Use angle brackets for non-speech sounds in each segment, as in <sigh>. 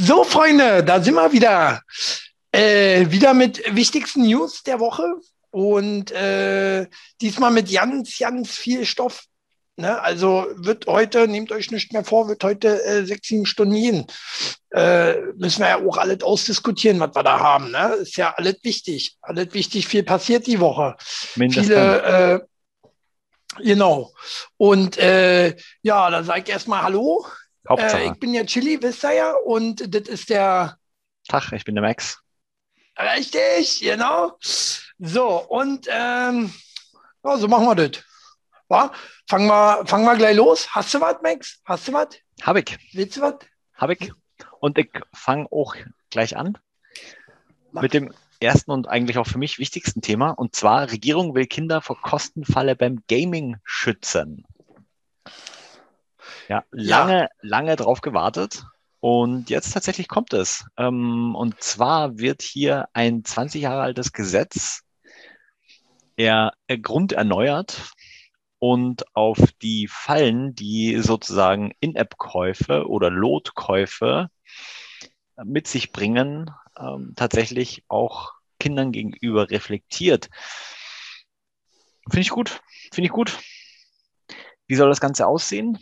So, Freunde, da sind wir wieder. Äh, wieder mit wichtigsten News der Woche und äh, diesmal mit ganz, ganz viel Stoff. Ne? Also wird heute, nehmt euch nicht mehr vor, wird heute äh, sechs, sieben Stunden gehen. Äh, müssen wir ja auch alles ausdiskutieren, was wir da haben. Ne? Ist ja alles wichtig. Alles wichtig, viel passiert die Woche. Mindestens. Viele, äh, genau. Und äh, ja, da sage ich erstmal Hallo. Hauptsache. Äh, ich bin ja Chili, wisst ihr ja. Und das ist der Tag, ich bin der Max. Richtig, genau. So, und ähm, ja, so machen wir das. Ja, fangen, wir, fangen wir gleich los. Hast du was, Max? Hast du was? Hab ich, Willst du was? hab ich. Und ich fange auch gleich an Mach. mit dem ersten und eigentlich auch für mich wichtigsten Thema. Und zwar, Regierung will Kinder vor Kostenfalle beim Gaming schützen. Ja, lange, lange drauf gewartet. Und jetzt tatsächlich kommt es. Ähm, und zwar wird hier ein 20 Jahre altes Gesetz er, er grunderneuert und auf die Fallen, die sozusagen In-App-Käufe oder Lotkäufe mit sich bringen, ähm, tatsächlich auch Kindern gegenüber reflektiert. Finde ich gut. Finde ich gut. Wie soll das Ganze aussehen?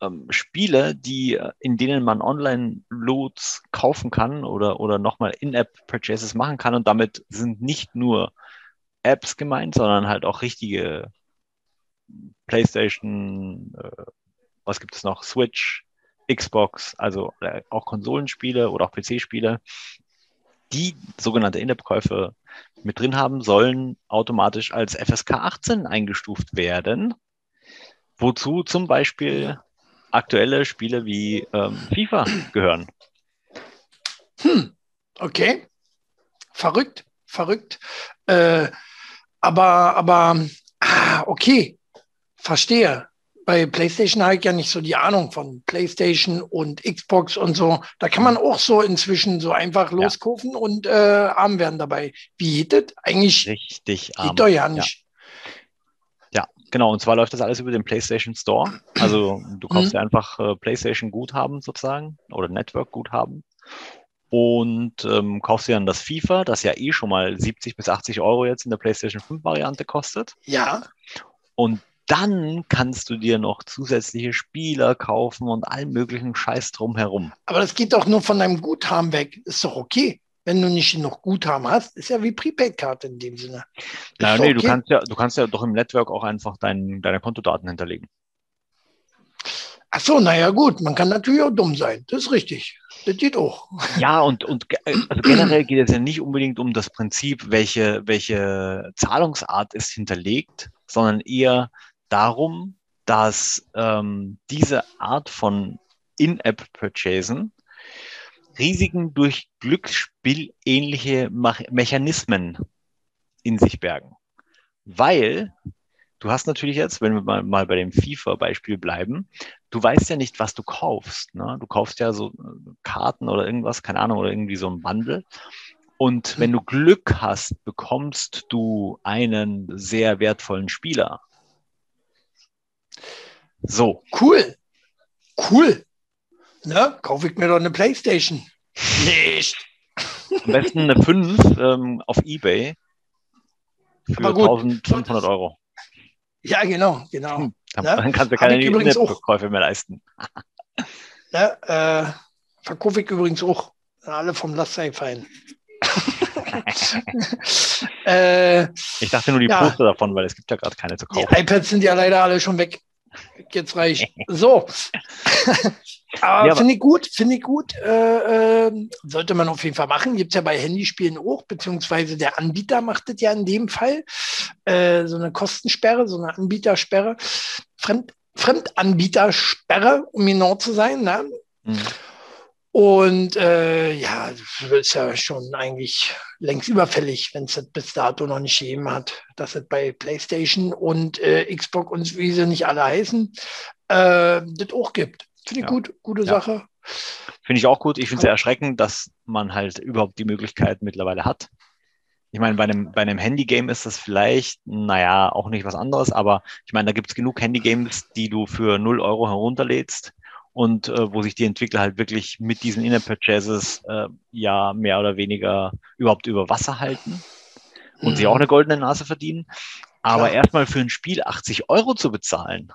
Ähm, Spiele, die, äh, in denen man Online-Loads kaufen kann oder, oder nochmal In-App-Purchases machen kann. Und damit sind nicht nur Apps gemeint, sondern halt auch richtige PlayStation, äh, was gibt es noch? Switch, Xbox, also äh, auch Konsolenspiele oder auch PC-Spiele, die sogenannte In-App-Käufe mit drin haben, sollen automatisch als FSK 18 eingestuft werden. Wozu zum Beispiel aktuelle Spiele wie ähm, FIFA gehören. Hm, okay. Verrückt, verrückt. Äh, aber, aber, ah, okay. Verstehe. Bei PlayStation habe ich ja nicht so die Ahnung von PlayStation und Xbox und so. Da kann man auch so inzwischen so einfach Ja. loskaufen und äh, arm werden dabei. Wie geht das? Eigentlich Richtig arm. geht doch ja nicht. Genau. Und zwar läuft das alles über den PlayStation Store. Also <clears throat> du kaufst Mhm. dir einfach äh, PlayStation Guthaben sozusagen oder Network Guthaben und ähm, kaufst dir dann das FIFA, das ja eh schon mal 70 bis 80 Euro jetzt in der PlayStation 5 Variante kostet. Ja, Und dann kannst du dir noch zusätzliche Spieler kaufen und allen möglichen Scheiß drumherum. aber das geht doch nur von deinem Guthaben weg. Ist doch okay. Wenn du nicht genug Guthaben hast, ist ja wie Prepaid-Karte in dem Sinne. Doch nee, du okay. kannst ja, du kannst ja doch im Network auch einfach dein, deine Kontodaten hinterlegen. Ach so, naja, gut. Man kann natürlich auch dumm sein. Das ist richtig. Das geht auch. Ja, und, und ge- also generell geht es ja nicht unbedingt um das Prinzip, welche, welche Zahlungsart ist hinterlegt, sondern eher darum, dass ähm, diese Art von In-App-Purchasen Risiken durch Glücksspielähnliche Mechanismen in sich bergen. Weil du hast natürlich jetzt, wenn wir mal, mal bei dem FIFA-Beispiel bleiben, du weißt ja nicht, was du kaufst. Ne? Du kaufst ja so äh, Karten oder irgendwas, keine Ahnung, oder irgendwie so ein Bundle. Und wenn du Glück hast, bekommst du einen sehr wertvollen Spieler. So, Cool. Cool. Ne? Kaufe ich mir doch eine Playstation. Nicht. am besten eine 5 ähm, auf Ebay für gut, 1500 Euro. Ja, genau, genau. Hm, Dann, Ne? dann kannst du keine. Internetkäufe mehr leisten. <laughs> Ne? Äh, verkaufe ich übrigens auch. Alle vom Laster fallen. <laughs> <laughs> äh, Ich dachte nur die Ja. Poster davon, weil es gibt ja gerade keine zu die kaufen. iPads sind ja leider alle schon weg. Jetzt reicht. So. <laughs> aber Ja, finde ich gut, finde ich gut. Äh, äh, sollte man auf jeden Fall machen. Gibt es ja bei Handyspielen auch, beziehungsweise der Anbieter macht das ja in dem Fall. Äh, so eine Kostensperre, so eine Anbietersperre. Fremd, Fremdanbietersperre, um genau zu sein. Ne? Hm. Und äh, ja, das ist ja schon eigentlich längst überfällig, wenn es das bis dato noch nicht gegeben hat, dass es bei PlayStation und äh, Xbox und wie sie nicht alle heißen, äh, das auch gibt. Finde ich Ja. gut, gute Ja. Sache. Finde ich auch gut. Ich finde es sehr erschreckend, dass man halt überhaupt die Möglichkeit mittlerweile hat. Ich meine, bei einem, bei einem Handy-Game ist das vielleicht, naja, auch nicht was anderes, aber ich meine, da gibt es genug Handy-Games, die du für 0 Euro herunterlädst und äh, wo sich die Entwickler halt wirklich mit diesen In-App-Purchases äh, ja mehr oder weniger überhaupt über Wasser halten und mhm. sich auch eine goldene Nase verdienen. Aber erstmal für ein Spiel 80 Euro zu bezahlen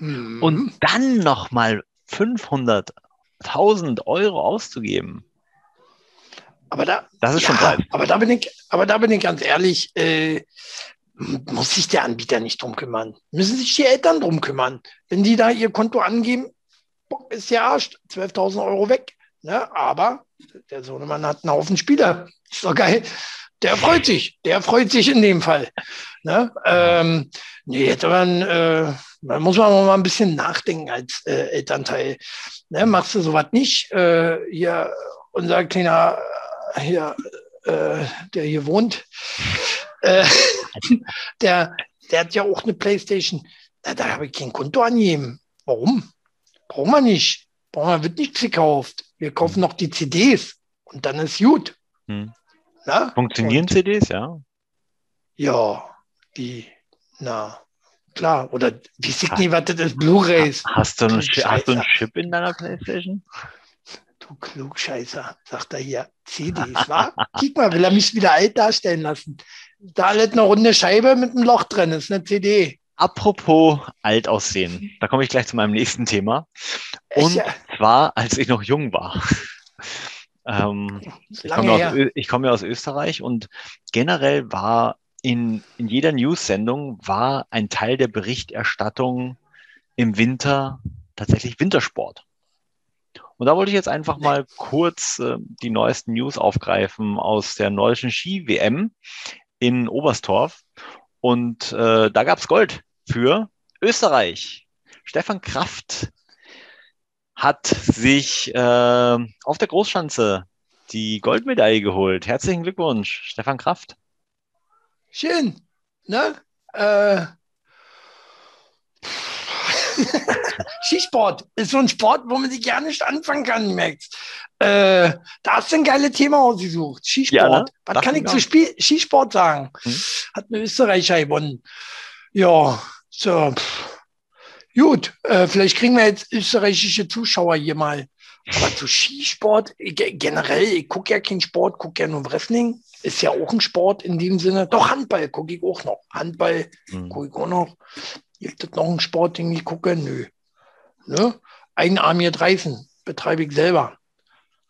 mhm. und dann nochmal 500.000 Euro auszugeben. Aber da, das ist ja, schon Aber da bin ich, aber da bin ich ganz ehrlich, äh, muss sich der Anbieter nicht drum kümmern. Müssen sich die Eltern drum kümmern. Wenn die da ihr Konto angeben, ist ja Arsch, 12.000 Euro weg. Ne? Aber der Sohnemann hat einen Haufen Spieler. Ist doch geil. Der freut sich. Der freut sich in dem Fall. Ne? Ähm, nee, hätte man, äh, da muss man mal ein bisschen nachdenken als äh, Elternteil. Ne? Machst du sowas nicht? Äh, hier, unser kleiner, äh, hier, äh, der hier wohnt, äh, <laughs> der, der hat ja auch eine Playstation. Da, da habe ich kein Konto angeben. Warum? Brauchen wir nicht. Brauchen wir, wird nichts gekauft. Wir kaufen noch die CDs und dann ist gut. Hm. Na? Funktionieren und, CDs, ja? Ja, die, na, klar. Oder wie sieht nie, was das ist? Blu-Rays. Hast, du einen, hast du einen Chip in deiner Playstation? Du Klugscheißer, sagt er hier. CDs, wa? Guck mal, will er mich wieder alt darstellen lassen. Da liegt eine runde Scheibe mit einem Loch drin, das ist eine CD. Apropos alt aussehen, da komme ich gleich zu meinem nächsten Thema. Und ja. zwar, als ich noch jung war. <laughs> ähm, ich, komme aus, ich komme aus Österreich und generell war in, in jeder News-Sendung war ein Teil der Berichterstattung im Winter tatsächlich Wintersport. Und da wollte ich jetzt einfach mal kurz äh, die neuesten News aufgreifen aus der nordischen Ski-WM in Oberstdorf. Und äh, da gab's Gold für Österreich. Stefan Kraft hat sich äh, auf der Großschanze die Goldmedaille geholt. Herzlichen Glückwunsch, Stefan Kraft. Schön, ne? Äh, <laughs> Skisport ist so ein Sport, wo man sich gar nicht anfangen kann, Max. Äh, da hast du ein geiles Thema ausgesucht. Skisport. Ja, ne? Was Dacht kann ich zu Spiel Skisport sagen? Hm? Hat eine Österreicher gewonnen. Ja, so, gut, äh, vielleicht kriegen wir jetzt österreichische Zuschauer hier mal. Aber zu Skisport, generell, ich gucke ja keinen Sport, gucke ja nur Wrestling. Ist ja auch ein Sport in dem Sinne. Doch, Handball gucke ich auch noch. Handball mhm. gucke ich auch noch. Gibt es noch einen Sport, den ich gucke? Nö. Ne? Einarmiert Reifen betreibe ich selber.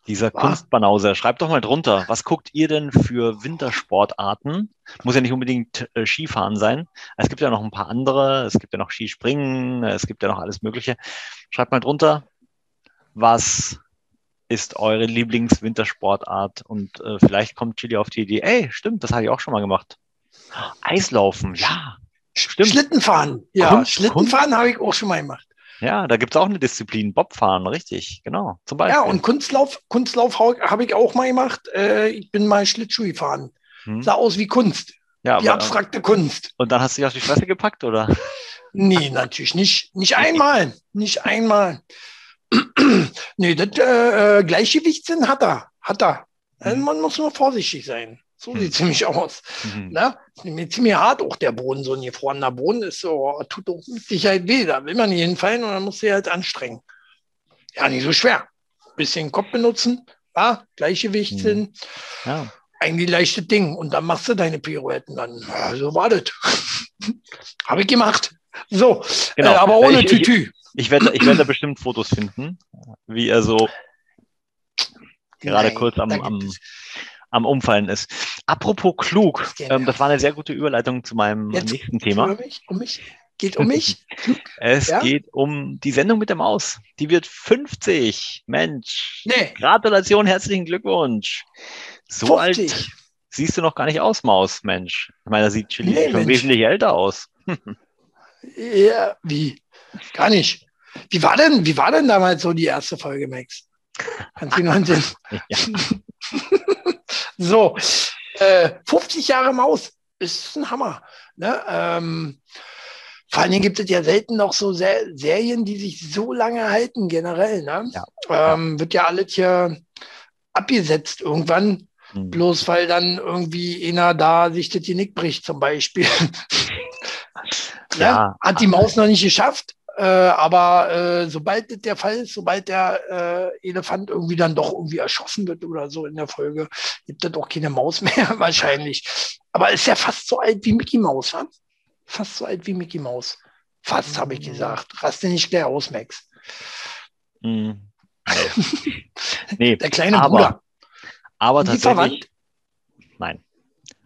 Dieser ah. Kunstbanauser, schreibt doch mal drunter, was guckt ihr denn für Wintersportarten? Muss ja nicht unbedingt äh, Skifahren sein. Es gibt ja noch ein paar andere, es gibt ja noch Skispringen, es gibt ja noch alles Mögliche. Schreibt mal drunter, was ist eure Lieblingswintersportart? Und äh, vielleicht kommt Chili auf die Idee, ey, stimmt, das habe ich auch schon mal gemacht. Eislaufen, ja. Stimmt. Schlittenfahren, ja. Kunst, Schlittenfahren habe ich auch schon mal gemacht. Ja, da gibt es auch eine Disziplin, Bobfahren, richtig, genau. Zum Beispiel. Ja, und Kunstlauf, Kunstlauf habe ich auch mal gemacht. Äh, ich bin mal Schlittschuh gefahren. Hm. Sah aus wie Kunst. Ja, wie aber, abstrakte Kunst. Und dann hast du dich auf die Fresse gepackt, oder? <laughs> Nee, natürlich nicht. Nicht einmal. Nicht einmal. <clears throat> nee, das äh, äh, Gleichgewichtssinn hat er. Hat er. Also man muss nur vorsichtig sein. So sieht es <laughs> nämlich aus. Mhm. Ne? Ist ziemlich hart auch der Boden, so ein gefrorener Boden ist so, tut auch mit Sicherheit weh. Da will man nicht hinfallen und dann muss sie halt anstrengen. Ja, nicht so schwer. Bisschen Kopf benutzen, ja, Gleichgewicht mhm. sind. Ja. Eigentlich leichtes Ding. Und dann machst du deine Pirouetten dann. Ja, so war das. <laughs> Habe ich gemacht. So, genau. äh, aber ohne ich, Tütü. Ich, ich werde ich werd da bestimmt Fotos finden, wie er so gerade Nein, kurz am, am, am Umfallen ist. Apropos klug, ähm, das war eine sehr gute Überleitung zu meinem Jetzt nächsten Thema. Um mich, um mich. Geht um mich? <laughs> es ja? geht um die Sendung mit der Maus. Die wird 50. Mensch. Nee. Gratulation, herzlichen Glückwunsch. So 50. alt siehst du noch gar nicht aus, Maus, Mensch. Ich meine, da sieht Chili nee, schon Mensch. wesentlich älter aus. <laughs> ja, wie? Gar nicht. Wie war denn, wie war denn damals so die erste Folge, Max? Kannst du noch <laughs> ja. So, äh, 50 Jahre Maus ist ein Hammer. Ne? Ähm, vor allen Dingen gibt es ja selten noch so Ser Serien, die sich so lange halten, generell. Ne? Ja. Ähm, wird ja alles hier abgesetzt irgendwann, mhm. bloß weil dann irgendwie einer da sich das Genick bricht, zum Beispiel. ja. <laughs> ja. Hat die Maus noch nicht geschafft. Äh, aber äh, sobald das der Fall ist, sobald der äh, Elefant irgendwie dann doch irgendwie erschossen wird oder so in der Folge, gibt es auch keine Maus <laughs> mehr wahrscheinlich. Aber ist ja fast so alt wie Mickey Maus, wa? Fast so alt wie Mickey Maus. Fast, habe ich gesagt. Raste nicht gleich aus, Max. Mm. <laughs> nee, der kleine aber, Bruder. Aber die tatsächlich, verwandt? nein.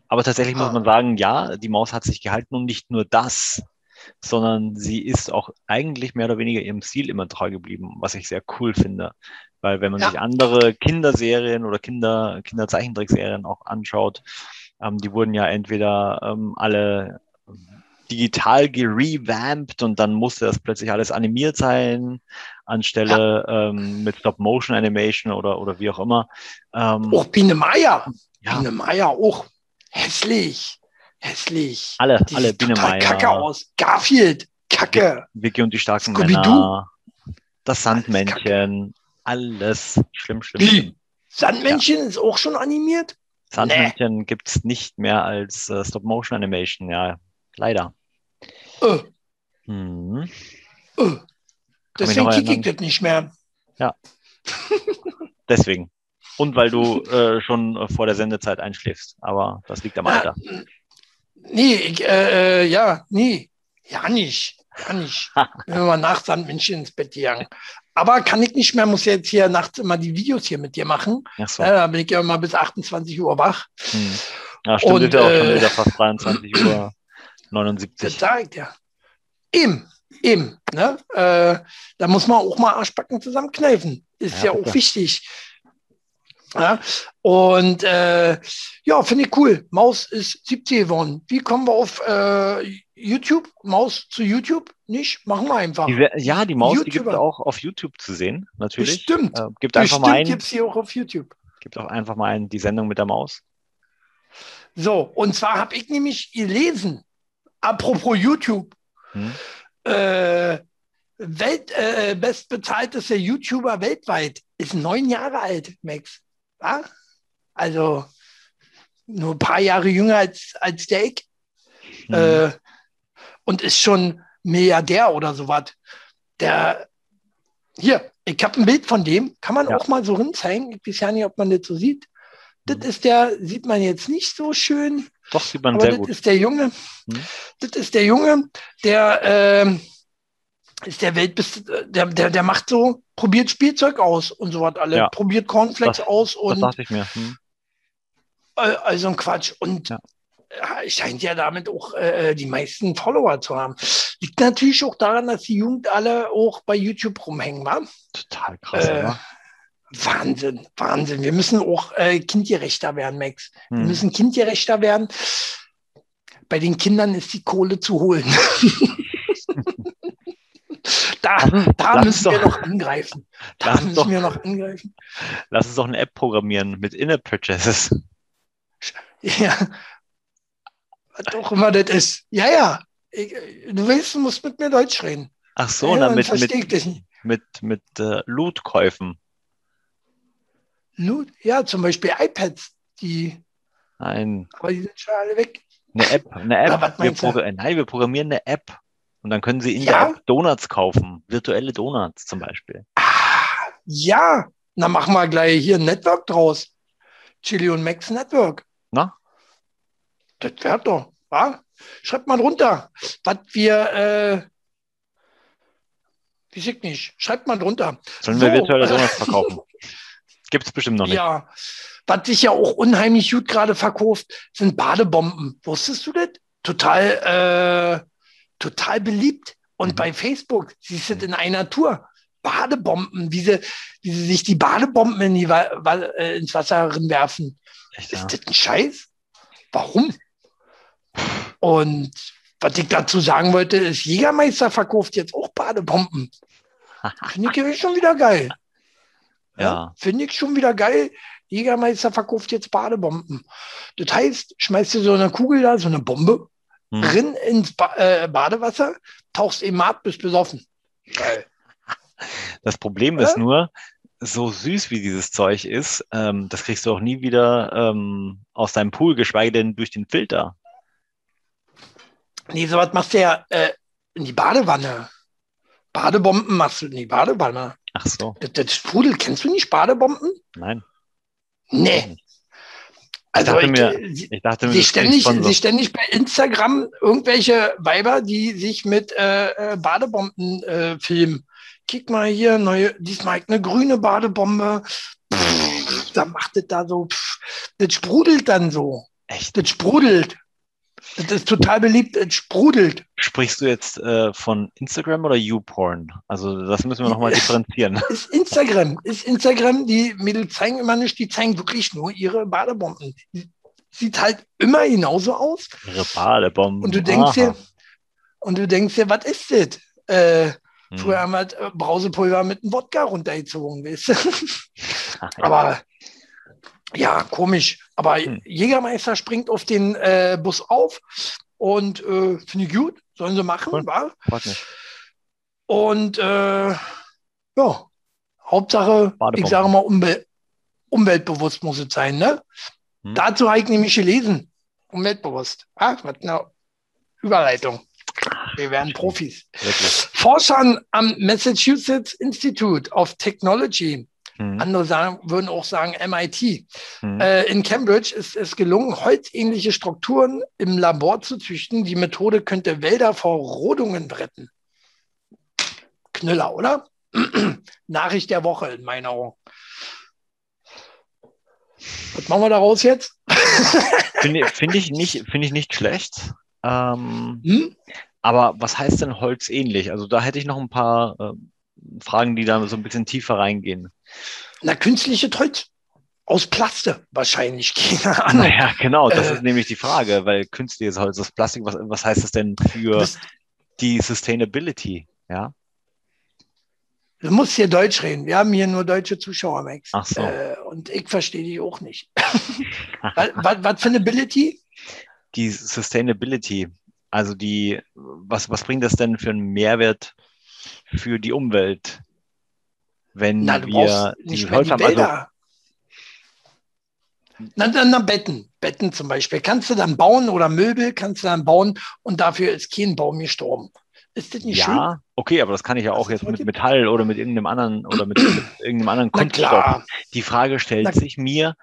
Aber tatsächlich Ah. muss man sagen, ja, die Maus hat sich gehalten und nicht nur das, sondern sie ist auch eigentlich mehr oder weniger ihrem Stil immer treu geblieben, was ich sehr cool finde. Weil wenn man Ja. sich andere Kinderserien oder Kinder, Kinderzeichentrickserien auch anschaut, ähm, die wurden ja entweder ähm, alle digital gerevampt und dann musste das plötzlich alles animiert sein, anstelle ähm, mit Stop-Motion-Animation oder, oder wie auch immer. Ähm, Auch Biene Meier. ja, Biene Meier auch. Hässlich. Hässlich. alle, Die alle sieht Biene total kacke Meier, aus. Garfield. Kacke. Vicky und die starken Scooby-Doo. Männer, das Alles Sandmännchen, alles schlimm, schlimm, Wie? schlimm. Sandmännchen ist auch schon animiert? Sandmännchen gibt's nicht mehr als äh, Stop-Motion-Animation, ja, leider. Äh, Hm. äh. mich Deswegen kicke ich das nicht mehr. <laughs> Deswegen. Und weil du äh, schon äh, vor der Sendezeit einschläfst. Aber das liegt am Alter. Nee, ich, äh, äh, ja, nee. Ja, nicht. Ja, nicht. <laughs> Wenn wir mal nach Sandmännchen ins Bett gegangen. Aber kann ich nicht mehr, muss jetzt hier nachts immer die Videos hier mit dir machen. Ach so. Ja, da bin ich ja immer bis 28 Uhr wach. Hm. Ja, stimmt, Und, ja auch schon äh, wieder fast 23 Uhr Das 79. sage ich dir. Eben, eben. Ne? Äh, da muss man auch mal Arschbacken zusammenkneifen. Ist Ja, ja, auch wichtig. Ja? Und äh, ja, finde ich cool. Maus ist 70 geworden. Wie kommen wir auf äh, YouTube? Maus zu YouTube? Nicht? Machen wir einfach. Die, ja, die Maus, die gibt YouTuber. auch auf YouTube zu sehen, natürlich. Bestimmt. Äh, gibt einfach mal Bestimmt ein, gibt es hier auch auf YouTube. gibt auch einfach mal ein, die Sendung mit der Maus. So, und zwar habe ich nämlich gelesen, apropos YouTube, Hm? äh, Welt, äh, bestbezahltester YouTuber weltweit ist neun Jahre alt, Max. Ja? Also nur ein paar Jahre jünger als, als der ich. Hm. Äh, und ist schon Milliardär oder sowas. Der, hier, ich habe ein Bild von dem, kann man Ja. auch mal so hinzeigen. Ich weiß ja nicht, ob man das so sieht. Das ist der, sieht man jetzt nicht so schön, Doch, sieht man aber sehr das gut. ist der Junge. Hm. Das ist der Junge, der ähm, ist der Weltbest, der, der, der macht so, probiert Spielzeug aus und so was alle, Ja. probiert Cornflakes Das- aus Das und dachte ich mir. Hm. äh, also ein Quatsch. Und Ja. ja, scheint ja damit auch äh, die meisten Follower zu haben. Liegt natürlich auch daran, dass die Jugend alle auch bei YouTube rumhängen, wa? Total krass, Äh, oder? Wahnsinn, Wahnsinn. Wir müssen auch äh, kindgerechter werden, Max. Wir Hm. müssen kindgerechter werden. Bei den Kindern ist die Kohle zu holen. <laughs> da da lass müssen doch- wir noch angreifen. <laughs> Da müssen doch- wir noch angreifen. Lass uns doch eine App programmieren mit In-App-Purchases. Ja. Was auch immer das ist. Ja, ja. Ich, du willst, du musst mit mir Deutsch reden. Ach so, ja, na, dann mit, verstehe mit, mit, mit äh, Loot-Käufen. Loot, ja, zum Beispiel iPads, die, Nein, aber die sind schon alle weg. eine App. Eine App. Was wir Nein, wir programmieren eine App. Und dann können Sie in Ja? der App Donuts kaufen. Virtuelle Donuts zum Beispiel. Ah, ja, na machen wir gleich hier ein Network draus. Chili und Max Network. Na? Das wäre doch, wa? Schreibt mal drunter, was wir, äh, ich nicht, schreibt mal drunter. Sollen So. wir virtuelle Donuts <laughs> verkaufen? Gibt es bestimmt noch nicht. Ja, was sich ja auch unheimlich gut gerade verkauft, sind Badebomben. Wusstest du das? Total, äh, total beliebt. Und Mhm. bei Facebook siehst du das in einer Tour. Badebomben, wie sie, wie sie sich die Badebomben in die, äh, ins Wasser werfen. Echt, ja. Ist das ein Scheiß? Warum? Und was ich dazu sagen wollte, ist, Jägermeister verkauft jetzt auch Badebomben. <laughs> Finde ich ja schon wieder geil. ja. Finde ich schon wieder geil. Jägermeister verkauft jetzt Badebomben. Das heißt, schmeißt du so eine Kugel da, so eine Bombe, Hm. drin ins ba äh, Badewasser, tauchst eben ab, bist besoffen. Geil. Das Problem Oder? ist nur, so süß wie dieses Zeug ist, ähm, das kriegst du auch nie wieder ähm, aus deinem Pool, geschweige denn durch den Filter. Nee, sowas machst du ja äh, in die Badewanne. Badebomben machst du nie. Badebombe. Ach so, Das, das Sprudel, kennst du nicht Badebomben? nein. Nee. Ich Also dachte ich, mir, sie, ich dachte mir, sie ständig, sie ständig bei Instagram irgendwelche Weiber, die sich mit äh, äh, Badebomben äh, filmen. Kick mal hier, neue, diesmal eine grüne Badebombe. Pff, da macht es da so, pff, das sprudelt dann so. Echt? Das sprudelt. Das ist total beliebt, es sprudelt. Sprichst du jetzt äh, von Instagram oder YouPorn? Also das müssen wir nochmal differenzieren. <laughs> Ist Instagram, ist Instagram, die Mädels zeigen immer nicht, die zeigen wirklich nur ihre Badebomben. Sieht halt immer genauso aus. Ihre Badebomben. Und du denkst Aha. dir, und du denkst dir, was ist das? Äh, Hm. Früher haben wir halt, Brausepulver mit einem Wodka runtergezogen, weißt du? Ach, ja. Aber ja, komisch. Aber Hm. Jägermeister springt auf den äh, Bus auf und äh, finde ich gut, sollen sie machen, Cool. wa? Und äh, ja, Hauptsache, Badebomben. ich sage mal, umwel umweltbewusst muss es sein, ne? Hm. Dazu habe ich nämlich gelesen. Umweltbewusst. Ah, was eine Überleitung. Wir werden Profis. Wirklich. Forschern am Massachusetts Institute of Technology, Hm. andere sagen, würden auch sagen MIT, Hm. äh, in Cambridge ist es gelungen, holzähnliche Strukturen im Labor zu züchten. Die Methode könnte Wälder vor Rodungen retten. Knüller, oder? <clears throat> Nachricht der Woche in meinen Augen. Was machen wir daraus jetzt? <laughs> Finde ich- finde ich, nicht, finde ich nicht schlecht. Ähm, Hm? aber was heißt denn holzähnlich? Also da hätte ich noch ein paar ähm, Fragen, die da so ein bisschen tiefer reingehen. Na, künstliche Holz. Aus Plaste wahrscheinlich. <laughs> Keine Ahnung. Naja, genau, das Äh, ist nämlich die Frage, weil künstliches Holz, das Plastik, was, was heißt das denn für bist, die Sustainability? Ja, du musst hier Deutsch reden. Wir haben hier nur deutsche Zuschauer, Max. Ach so. Äh, und ich verstehe die auch nicht. <laughs> was, was, was für eine Ability? die Sustainability, also die, was, was bringt das denn für einen Mehrwert für die Umwelt, wenn Na, wir nicht die haben? Also. Na, na, na, Betten. Betten zum Beispiel. Kannst du dann bauen oder Möbel kannst du dann bauen und dafür ist kein Baum gestorben. Ist das nicht schön? ja, okay, aber das kann ich ja auch Das jetzt mit Metall oder mit irgendeinem anderen oder mit, mit <clears throat> irgendeinem anderen Kunststoff. Die Frage stellt Na- sich mir,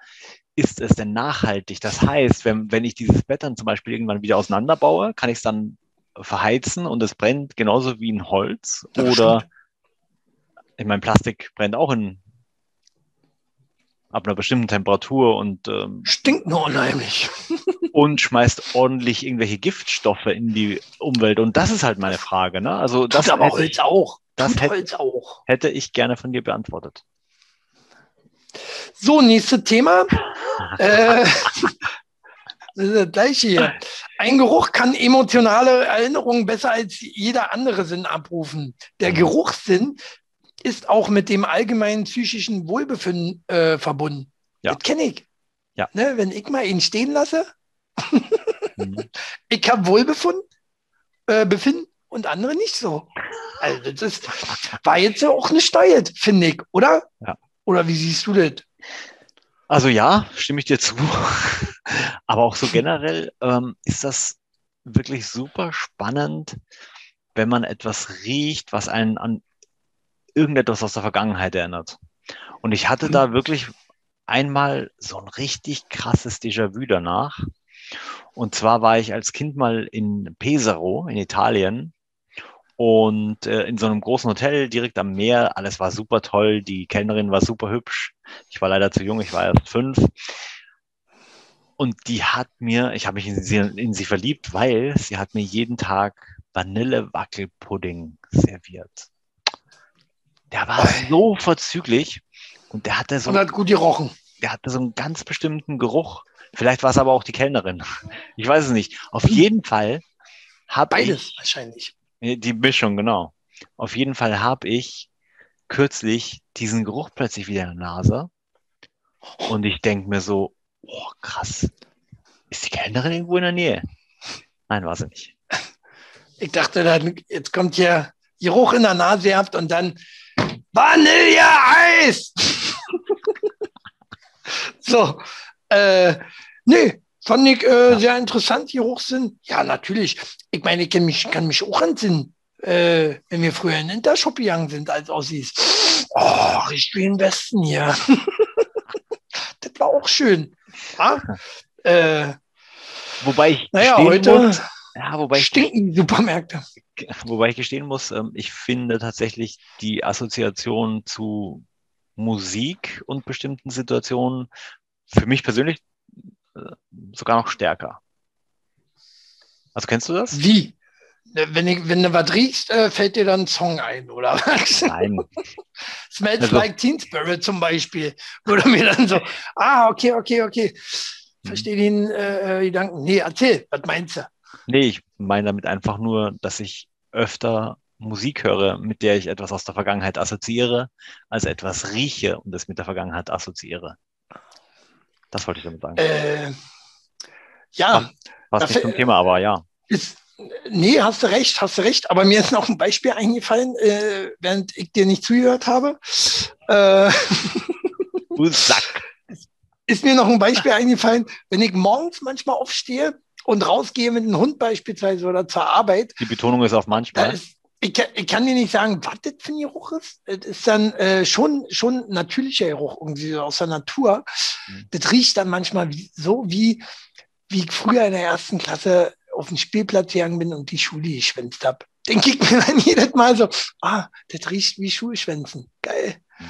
ist es denn nachhaltig? Das heißt, wenn, wenn ich dieses Bett dann zum Beispiel irgendwann wieder auseinanderbaue, kann ich es dann verheizen und es brennt genauso wie ein Holz? Ja, Oder, bestimmt. Ich meine, Plastik brennt auch in, ab einer bestimmten Temperatur und, ähm, Stinkt nur unheimlich. <laughs> und schmeißt ordentlich irgendwelche Giftstoffe in die Umwelt. Und das ist halt meine Frage. Ne? Also das Tut aber hätte, Holz auch. das Tut hätte- Holz auch. hätte ich gerne von dir beantwortet. So, nächstes Thema. <laughs> äh, das gleiche hier. Ein Geruch kann emotionale Erinnerungen besser als jeder andere Sinn abrufen. Der Mhm. Geruchssinn ist auch mit dem allgemeinen psychischen Wohlbefinden äh, verbunden. Ja. Das kenne ich. Ja. Ne, wenn ich mal ihn stehen lasse, Mhm. <laughs> ich habe Wohlbefinden äh, Befinden und andere nicht so. Also das ist, war jetzt ja auch eine Steuer, finde ich, oder? Ja. Oder wie siehst du das? Also ja, stimme ich dir zu. <laughs> Aber auch so generell ähm, ist das wirklich super spannend, wenn man etwas riecht, was einen an irgendetwas aus der Vergangenheit erinnert. Und ich hatte da wirklich einmal so ein richtig krasses Déjà-vu danach. Und zwar war ich als Kind mal in Pesaro in Italien und äh, in so einem großen Hotel direkt am Meer. Alles war super toll. Die Kellnerin war super hübsch. Ich war leider zu jung, ich war erst fünf. Und die hat mir, ich habe mich in sie, in sie verliebt, weil sie hat mir jeden Tag Vanille-Wackelpudding serviert. Der war so vorzüglich und der hatte so, Und hat gut gerochen. der hatte so einen ganz bestimmten Geruch. Vielleicht war es aber auch die Kellnerin. <laughs> Ich weiß es nicht. Auf jeden Fall habe ich Beides wahrscheinlich. die Mischung, genau. Auf jeden Fall habe ich kürzlich diesen Geruch plötzlich wieder in der Nase. Und ich denke mir so, oh, krass. Ist die Kellnerin irgendwo in der Nähe? Nein, war sie nicht. Ich dachte, dann, jetzt kommt hier Geruch in der Nase gehabt und dann Vanilleeis! <laughs> so, äh, nee, fand ich äh, Ja. sehr interessant, Geruchssinn. Ja, natürlich. Ich meine, ich kann mich, kann mich auch entsinnen. äh, wenn wir früher in den Intershop gegangen sind als Ossis. Oh, riecht wie im Westen hier. <laughs> das war auch schön. Ja? Äh, wobei ich naja, heute muss, ja, wobei ich, stinken die Supermärkte. Wobei ich gestehen muss, ähm, ich finde tatsächlich die Assoziation zu Musik und bestimmten Situationen für mich persönlich äh, sogar noch stärker. Also kennst du das? Wie? Wenn, ich, wenn du was riechst, äh, fällt dir dann ein Song ein, oder was? Nein. <laughs> Smells Also- like Teen Spirit zum Beispiel. Würde mir dann so, ah, okay, okay, okay. Verstehe den äh, äh, Gedanken. Nee, erzähl, was meinst du? Nee, ich meine damit einfach nur, dass ich öfter Musik höre, mit der ich etwas aus der Vergangenheit assoziiere, als etwas rieche und es mit der Vergangenheit assoziiere. Das wollte ich damit sagen. Äh, ja, Was nicht zum Thema, aber ja. ist, nee, hast du recht, hast du recht. Aber mir ist noch ein Beispiel eingefallen, äh, während ich dir nicht zugehört habe. Äh, Du Sack. <laughs> ist mir noch ein Beispiel eingefallen, wenn ich morgens manchmal aufstehe und rausgehe mit einem Hund beispielsweise oder zur Arbeit, Die Betonung ist auf manchmal. ist, ich, kann- ich kann dir nicht sagen, was das für ein Geruch ist. Es ist dann äh, schon, schon natürlicher Geruch, irgendwie aus der Natur. Mhm. Das riecht dann manchmal wie, so, wie, wie ich früher in der ersten Klasse auf den Spielplatz gegangen bin und die Schule geschwänzt habe. Denke ich mir <laughs> dann jedes Mal so, ah, das riecht wie Schulschwänzen. Geil. Mhm.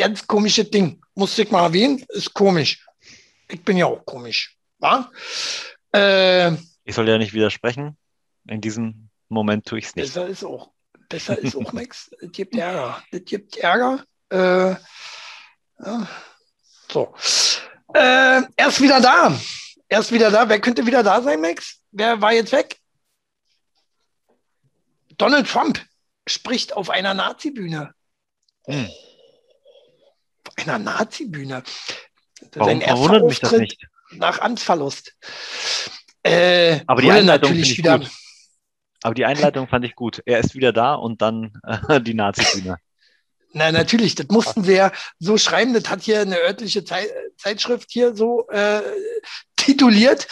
Ganz komisches Ding. Musste ich mal erwähnen, ist komisch. Ich bin ja auch komisch. Wa? Äh, Ich soll ja nicht widersprechen. In diesem Moment tue ich es nicht. Besser ist auch, besser ist auch Max. <laughs> Es gibt Ärger. Es gibt Ärger. Äh, ja. So. Äh, er ist wieder da. Er ist wieder da. Wer könnte wieder da sein, Max? Wer war jetzt weg? Donald Trump spricht auf einer Nazi-Bühne. Hm. Auf einer Nazi-Bühne. Warum verwundert mich das nicht? Nach Amtsverlust. Äh, Aber die Einleitung natürlich wieder. gut. Aber die Einleitung fand ich gut. Er ist wieder da und dann äh, die Nazi-Bühne. Na, natürlich, das mussten sie ja so schreiben. Das hat hier eine örtliche Zei Zeitschrift hier so äh, tituliert.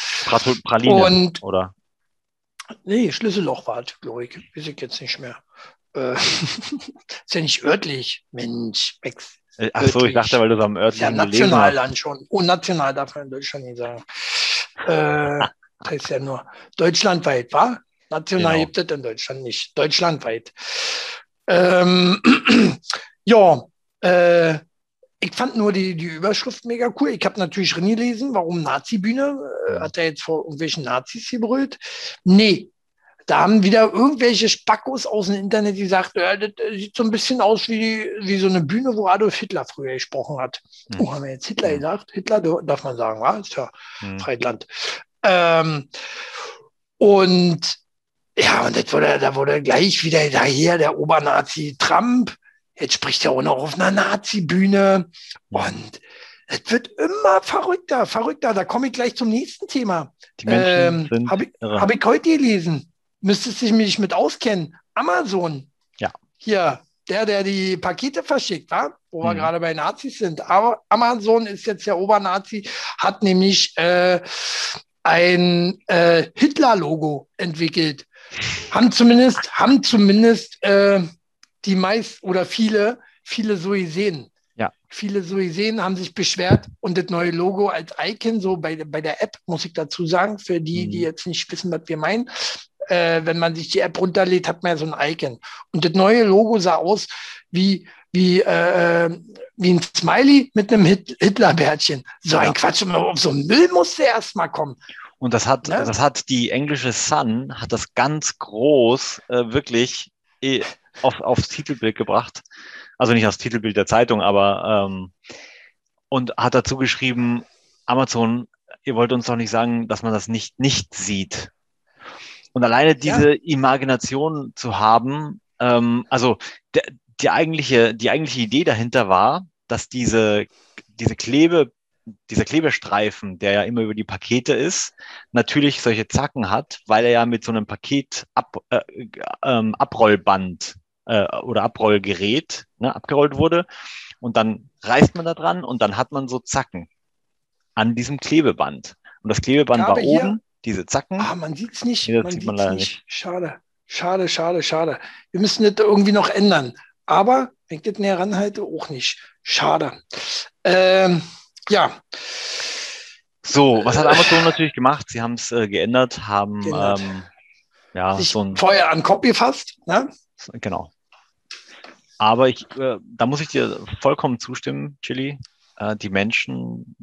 Praline, Und oder? nee, Schlüsselloch war es, glaube ich. Weiß ich jetzt nicht mehr. Äh, <laughs> ist ja nicht örtlich. Mensch, Max. Äh, Ach so, ich dachte, weil du es am Ist ja örtlichen gelesen national dann schon. Oh, national darf man in Deutschland nicht sagen. Äh, das heißt ja nur deutschlandweit, war? National Genau. gibt es in Deutschland nicht. Deutschlandweit. Ähm, <clears throat> ja, äh, ich fand nur die, die Überschrift mega cool. Ich habe natürlich reingelesen, warum Nazi-Bühne? Äh, hat er jetzt vor irgendwelchen Nazis gebrüllt? Nee. Da haben wieder irgendwelche Spackos aus dem Internet gesagt, ja, das äh, sieht so ein bisschen aus wie, wie so eine Bühne, wo Adolf Hitler früher gesprochen hat. Hm. Oh, haben wir jetzt Hitler Hm. gesagt? Hitler darf man sagen, wa? Ist ja Hm. Freiland. Ähm, und ja, und jetzt wurde, da wurde gleich wieder daher der Obernazi Trump. Jetzt spricht er auch noch auf einer Nazi-Bühne. Und es wird immer verrückter, verrückter. Da komme ich gleich zum nächsten Thema. Die Menschen Ähm, sind Habe ich, irre. hab ich heute gelesen. Müsstest du mich mit auskennen. Amazon. Ja. Hier, der, der die Pakete verschickt, wa? wo wir Mhm. gerade bei Nazis sind. Aber Amazon ist jetzt der Obernazi, hat nämlich äh, ein äh, Hitler-Logo entwickelt. Haben zumindest, haben zumindest äh, die meist oder viele, viele so gesehen. Ja. Viele so gesehen haben sich beschwert und das neue Logo als Icon, so bei, bei der App, muss ich dazu sagen, für die, Mhm. die jetzt nicht wissen, was wir meinen. Äh, wenn man sich die App runterlädt, hat man ja so ein Icon. Und das neue Logo sah aus wie, wie, äh, wie ein Smiley mit einem Hit Hitlerbärtchen. So ein Ja. Quatsch, auf so einen Müll musste erst mal kommen. Und das hat, Ne? das hat die englische Sun, hat das ganz groß äh, wirklich eh auf, aufs Titelbild gebracht. Also nicht aufs Titelbild der Zeitung, aber ähm, und hat dazu geschrieben, Amazon, ihr wollt uns doch nicht sagen, dass man das nicht nicht sieht. Und alleine diese Imagination zu haben, ähm, also der, die eigentliche, die eigentliche Idee dahinter war, dass diese, diese Klebe, dieser Klebestreifen, der ja immer über die Pakete ist, natürlich solche Zacken hat, weil er ja mit so einem Paket ab, äh, ähm, Abrollband äh, oder Abrollgerät ne, abgerollt wurde. Und dann reißt man da dran und dann hat man so Zacken an diesem Klebeband. Und das Klebeband Ja, war oben, diese Zacken. Ah, man sieht es nicht. Nee, man sieht man leider nicht. Schade. Schade, schade, schade. Wir müssen das irgendwie noch ändern. Aber wenn ich das näher ranhalte, auch nicht. Schade. Ähm, ja. So, was hat Amazon natürlich gemacht? Sie haben es äh, geändert, haben geändert. Ähm, ja, Sich so ein vorher an Copy gefasst. Ne? Genau. Aber ich, äh, da muss ich dir vollkommen zustimmen, Chili. Äh, die Menschen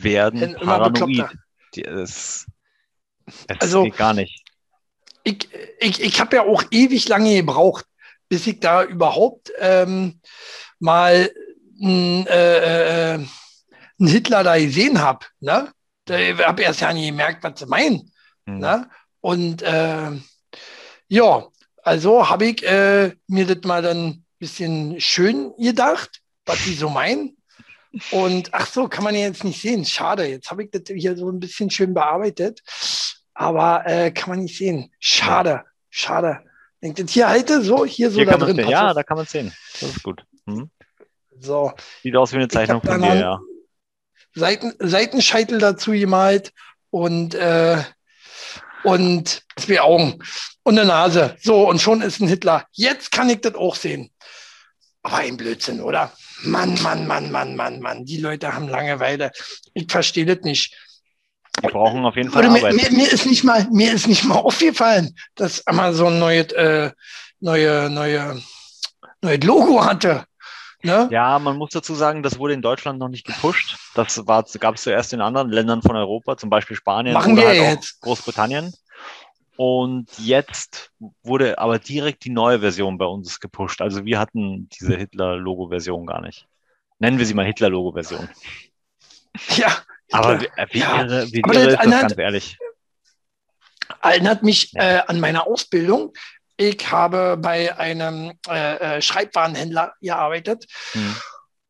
werden paranoid. Die, es, es also, geht gar nicht. Ich, ich, ich habe ja auch ewig lange gebraucht, bis ich da überhaupt ähm, mal einen, äh, äh, einen Hitler da gesehen habe. Ne? Da habe erst ja nie gemerkt, was sie meinen. Mhm. Ne? Und äh, ja, also habe ich äh, mir das mal dann ein bisschen schön gedacht, was die so meinen. Und ach so, kann man ja jetzt nicht sehen. Schade, jetzt habe ich das hier so ein bisschen schön bearbeitet. Aber äh, kann man nicht sehen. Schade, schade. Ich das hier halte, so, hier so hier da drin. Ja, da kann man es sehen. Das ist gut. Hm. So. Sieht aus wie eine Zeichnung von dir, ja. Seiten, Seitenscheitel dazu gemalt und, äh, und zwei Augen und eine Nase. So, und schon ist ein Hitler. Jetzt kann ich das auch sehen. Aber ein Blödsinn, oder? Mann, Mann, Mann, Mann, Mann, Mann. Die Leute haben Langeweile. Ich verstehe das nicht. Die brauchen auf jeden Fall mir, Arbeit. Mir, mir, ist nicht mal, mir ist nicht mal aufgefallen, dass Amazon neue, äh, neue, neue, neue Logo hatte. Ne? Ja, man muss dazu sagen, das wurde in Deutschland noch nicht gepusht. Das gab es zuerst in anderen Ländern von Europa, zum Beispiel Spanien Machen oder wir halt jetzt. Großbritannien. Und jetzt wurde aber direkt die neue Version bei uns gepusht. Also wir hatten diese Hitler-Logo-Version gar nicht. Nennen wir sie mal Hitler-Logo-Version. Ja, aber wie, wie ja. irre, wie irre ist das, ganz ehrlich? Erinnert mich äh, an meine Ausbildung. Ich habe bei einem äh, äh Schreibwarenhändler gearbeitet. Hm.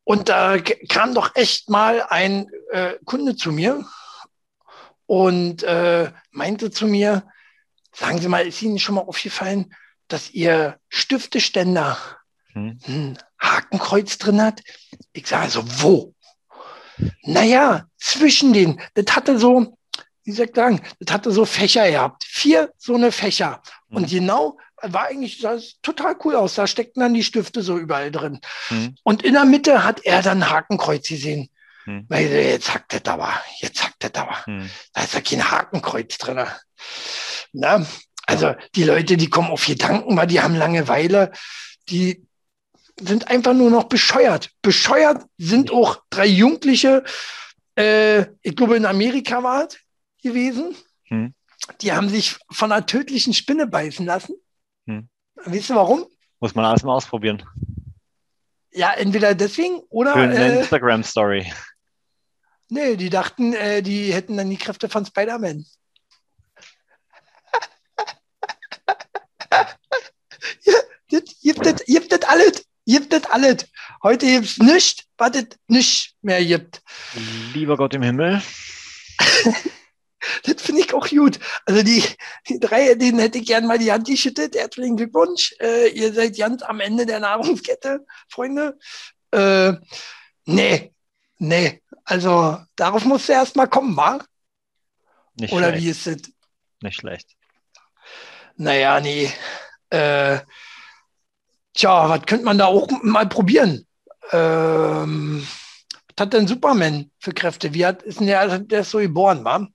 Und da kam doch echt mal ein äh, Kunde zu mir und äh, meinte zu mir, sagen Sie mal, ist Ihnen schon mal aufgefallen, dass Ihr Stifteständer hm. ein Hakenkreuz drin hat? Ich sage so, wo? Naja, zwischen den, das hatte so, wie soll ich sagen, das hatte so Fächer gehabt. Vier so eine Fächer. Mhm. Und genau, war eigentlich, sah total cool aus. Da steckten dann die Stifte so überall drin. Mhm. Und in der Mitte hat er dann Hakenkreuz gesehen. Weil jetzt hackt das aber, jetzt hackt das aber. Mhm. Da ist ja kein Hakenkreuz drin. Na? Also die Leute, die kommen auf Gedanken, weil die haben Langeweile. Die, sind einfach nur noch bescheuert. Bescheuert sind auch drei Jugendliche, äh, ich glaube in Amerika war es gewesen. Hm. Die haben sich von einer tödlichen Spinne beißen lassen. Hm. Weißt du warum? Muss man alles mal ausprobieren. Ja, entweder deswegen oder. Für eine äh, Instagram-Story. Nee, die dachten, äh, die hätten dann die Kräfte von Spider-Man. <laughs> ja, das gibt das, gibt das alles gibt es alles. Heute gibt es nichts, was es nicht mehr gibt. Lieber Gott im Himmel. <laughs> das finde ich auch gut. Also die, die drei, denen hätte ich gerne mal die Hand geschüttet. Herzlichen Glückwunsch. Äh, ihr seid ganz am Ende der Nahrungskette, Freunde. Äh, nee, nee. Also darauf musst du erst mal kommen, wa? Nicht Oder schlecht. wie ist es? Nicht schlecht. Naja, nee. Äh, Tja, was könnte man da auch mal probieren? Ähm, was hat denn Superman für Kräfte? Wie hat, ist denn der, der ist so geboren, war?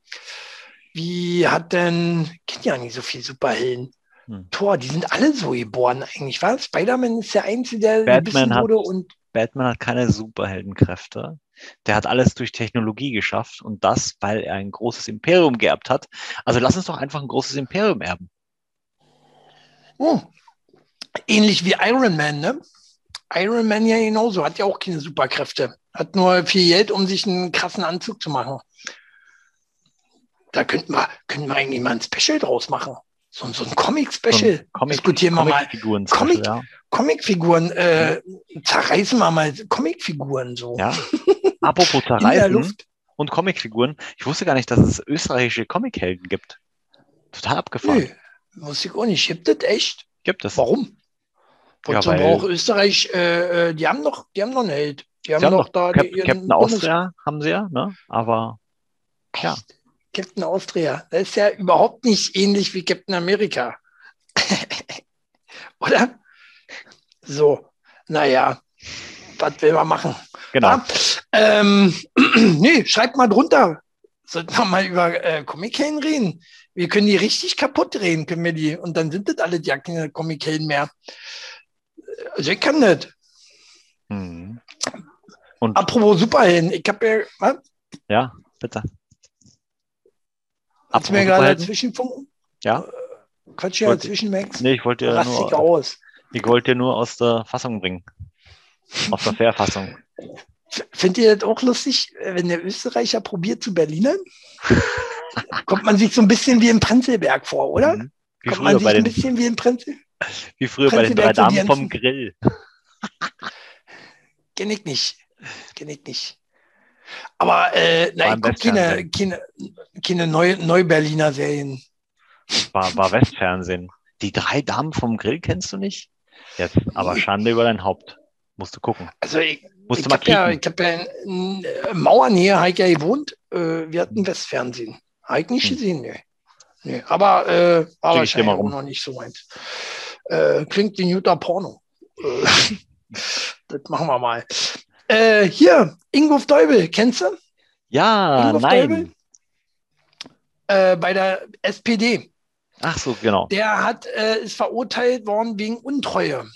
Wie hat denn, kennt ja nicht so viel Superhelden. Hm. Thor, die sind alle so geboren eigentlich, was? Spider-Man ist der Einzige, der Batman hat, wurde und. Batman hat keine Superheldenkräfte. Der hat alles durch Technologie geschafft und das, weil er ein großes Imperium geerbt hat. Also lass uns doch einfach ein großes Imperium erben. Oh, ähnlich wie Iron Man, ne? Iron Man ja genauso, hat ja auch keine Superkräfte. Hat nur viel Geld, um sich einen krassen Anzug zu machen. Da könnten wir, könnten wir eigentlich mal ein Special draus machen. So, so ein Comic-Special. So Comic, Diskutieren wir mal. Comic, ja. Comicfiguren, äh, zerreißen wir mal Comicfiguren so. Ja. <laughs> Apropos zerreißen und Comicfiguren. Ich wusste gar nicht, dass es österreichische Comichelden gibt. Total abgefahren. Nö, wusste ich auch nicht. Gibt es echt? Gibt es. Warum? Wozu ja, braucht Österreich, äh, äh, die haben noch, die haben noch einen Held. Die haben, haben noch da Cap die, Captain Austria haben sie ja, ne? Aber ja. Captain Austria, das ist ja überhaupt nicht ähnlich wie Captain America. <laughs> Oder? So, naja, was will man machen? Genau. Ja, ähm, <clears throat> nee, schreibt mal drunter. Sollten wir mal über äh, Comic-Helden reden? Wir können die richtig kaputt drehen, können wir die. Und dann sind das alle ja keine Comic-Helden mehr. Also ich kann das. Mhm. Und Apropos Superhelden, ich habe ja, was? ja, bitte. Hast du mir gerade dazwischen funken? Ja. Quatsch hier Wollte- dazwischen, Max? Nee, ich wollte dich nur, aus. ich wollte dir nur aus der Fassung bringen. <laughs> Aus der Verfassung. F- Findet ihr das auch lustig, äh, wenn der Österreicher probiert zu Berlinern? <laughs> Kommt man sich so ein bisschen wie im Prenzlberg vor, oder? Mhm. Wie Kommt früher, man sich bei ein den, bisschen wie im Prenzl? <laughs> wie früher bei den drei Damen vom Grill. Kenn ich nicht. Kenn ich nicht. Aber äh, War ich gucke keine, keine, keine Neu- Neu-Berliner Serien. War, war Westfernsehen. Die drei Damen vom Grill kennst du nicht? Jetzt aber Schande über dein Haupt. Musst du gucken. Also ich, Musst ich habe ja, ich hab ja in, in Mauernähe hab ich ja gewohnt. Äh, wir hatten Westfernsehen. Habe ich nicht Hm. gesehen, ne. Nee, aber äh, war wahrscheinlich auch rum. noch nicht so meins. Äh, klingt wie ein guter Porno. Äh, <laughs> <laughs> das machen wir mal. Äh, hier, Ingolf Deubel, kennst du? Ja, Ingolf nein. Deubel? Äh, bei der SPD. Ach so, genau. Der hat, äh, ist verurteilt worden wegen Untreue.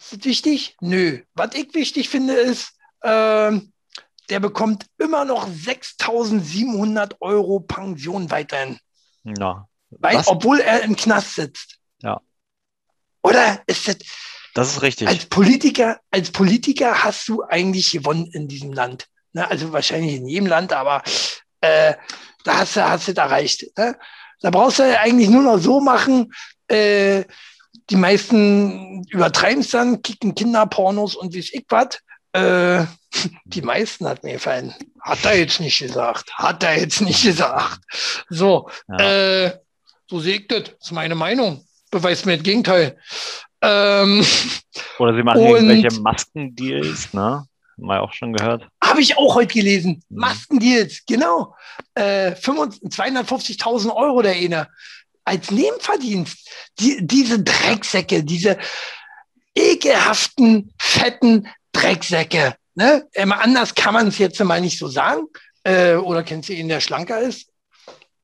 Ist das wichtig? Nö. Was ich wichtig finde, ist, ähm, der bekommt immer noch 6.700 Euro Pension weiterhin. Ja, Weil, obwohl er im Knast sitzt. Ja. Oder ist das, das ist richtig. als Politiker, als Politiker hast du eigentlich gewonnen in diesem Land. Ne? Also wahrscheinlich in jedem Land, aber äh, da hast du, hast du es erreicht. Ne? Da brauchst du eigentlich nur noch so machen, äh, die meisten übertreiben es dann, kicken Kinderpornos und wie ich was. Äh, die meisten hat mir gefallen. Hat er jetzt nicht gesagt. Hat er jetzt nicht gesagt. So, Ja. äh, so sehe ich das. Das ist meine Meinung. Beweist mir das Gegenteil. Ähm, Oder sie machen irgendwelche Maskendeals, ne? Haben wir auch schon gehört. Habe ich auch heute gelesen. Mhm. Maskendeals, genau. Äh, 25 250.000 Euro der eine. Als Nebenverdienst. Die, diese Drecksäcke, diese ekelhaften, fetten Drecksäcke. Ne? Immer anders kann man es jetzt mal nicht so sagen. Äh, oder kennst du ihn, der schlanker ist?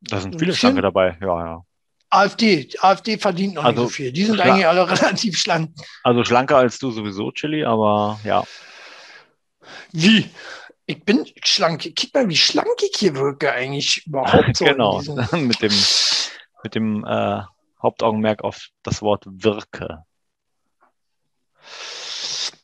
Da sind viele. Schlanke dabei. Ja, ja. AfD. AfD verdient noch Also, nicht so viel. Die sind eigentlich alle <laughs> relativ schlank. Also schlanker als du sowieso, Chili, aber ja. Wie? Ich bin schlank. Guck mal, wie schlank ich hier wirke eigentlich überhaupt so. genau. <laughs> mit dem, mit dem äh, Hauptaugenmerk auf das Wort Wirke.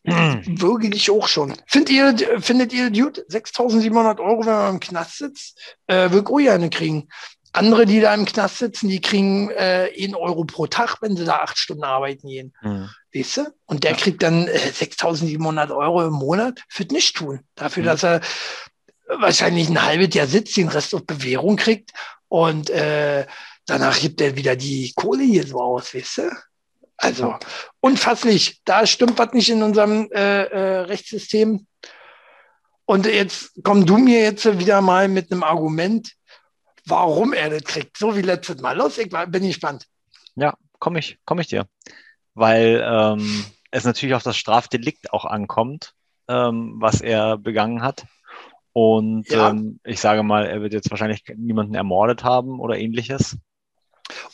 Würge dich auch schon. Findet ihr, findet ihr gut? 6.700 Euro, wenn man im Knast sitzt? Äh, würde ich auch gerne kriegen. Andere, die da im Knast sitzen, die kriegen äh, 1 Euro pro Tag, wenn sie da acht Stunden arbeiten gehen. Hm. Weißt du? Und der kriegt dann äh, 6.700 Euro im Monat für nicht tun. Dafür, Mhm. dass er wahrscheinlich ein halbes Jahr sitzt, den Rest auf Bewährung kriegt und äh, danach gibt er wieder die Kohle hier so aus, weißt du? Also unfasslich. Da stimmt was nicht in unserem äh, äh, Rechtssystem. Und jetzt komm du mir jetzt wieder mal mit einem Argument, warum er das kriegt. So wie letztes Mal. Los, ich bin gespannt. Ja, komme ich, komme ich dir. Weil ähm, es natürlich auf das Strafdelikt auch ankommt, ähm, was er begangen hat. Und Ja. ähm, ich sage mal, er wird jetzt wahrscheinlich niemanden ermordet haben oder ähnliches.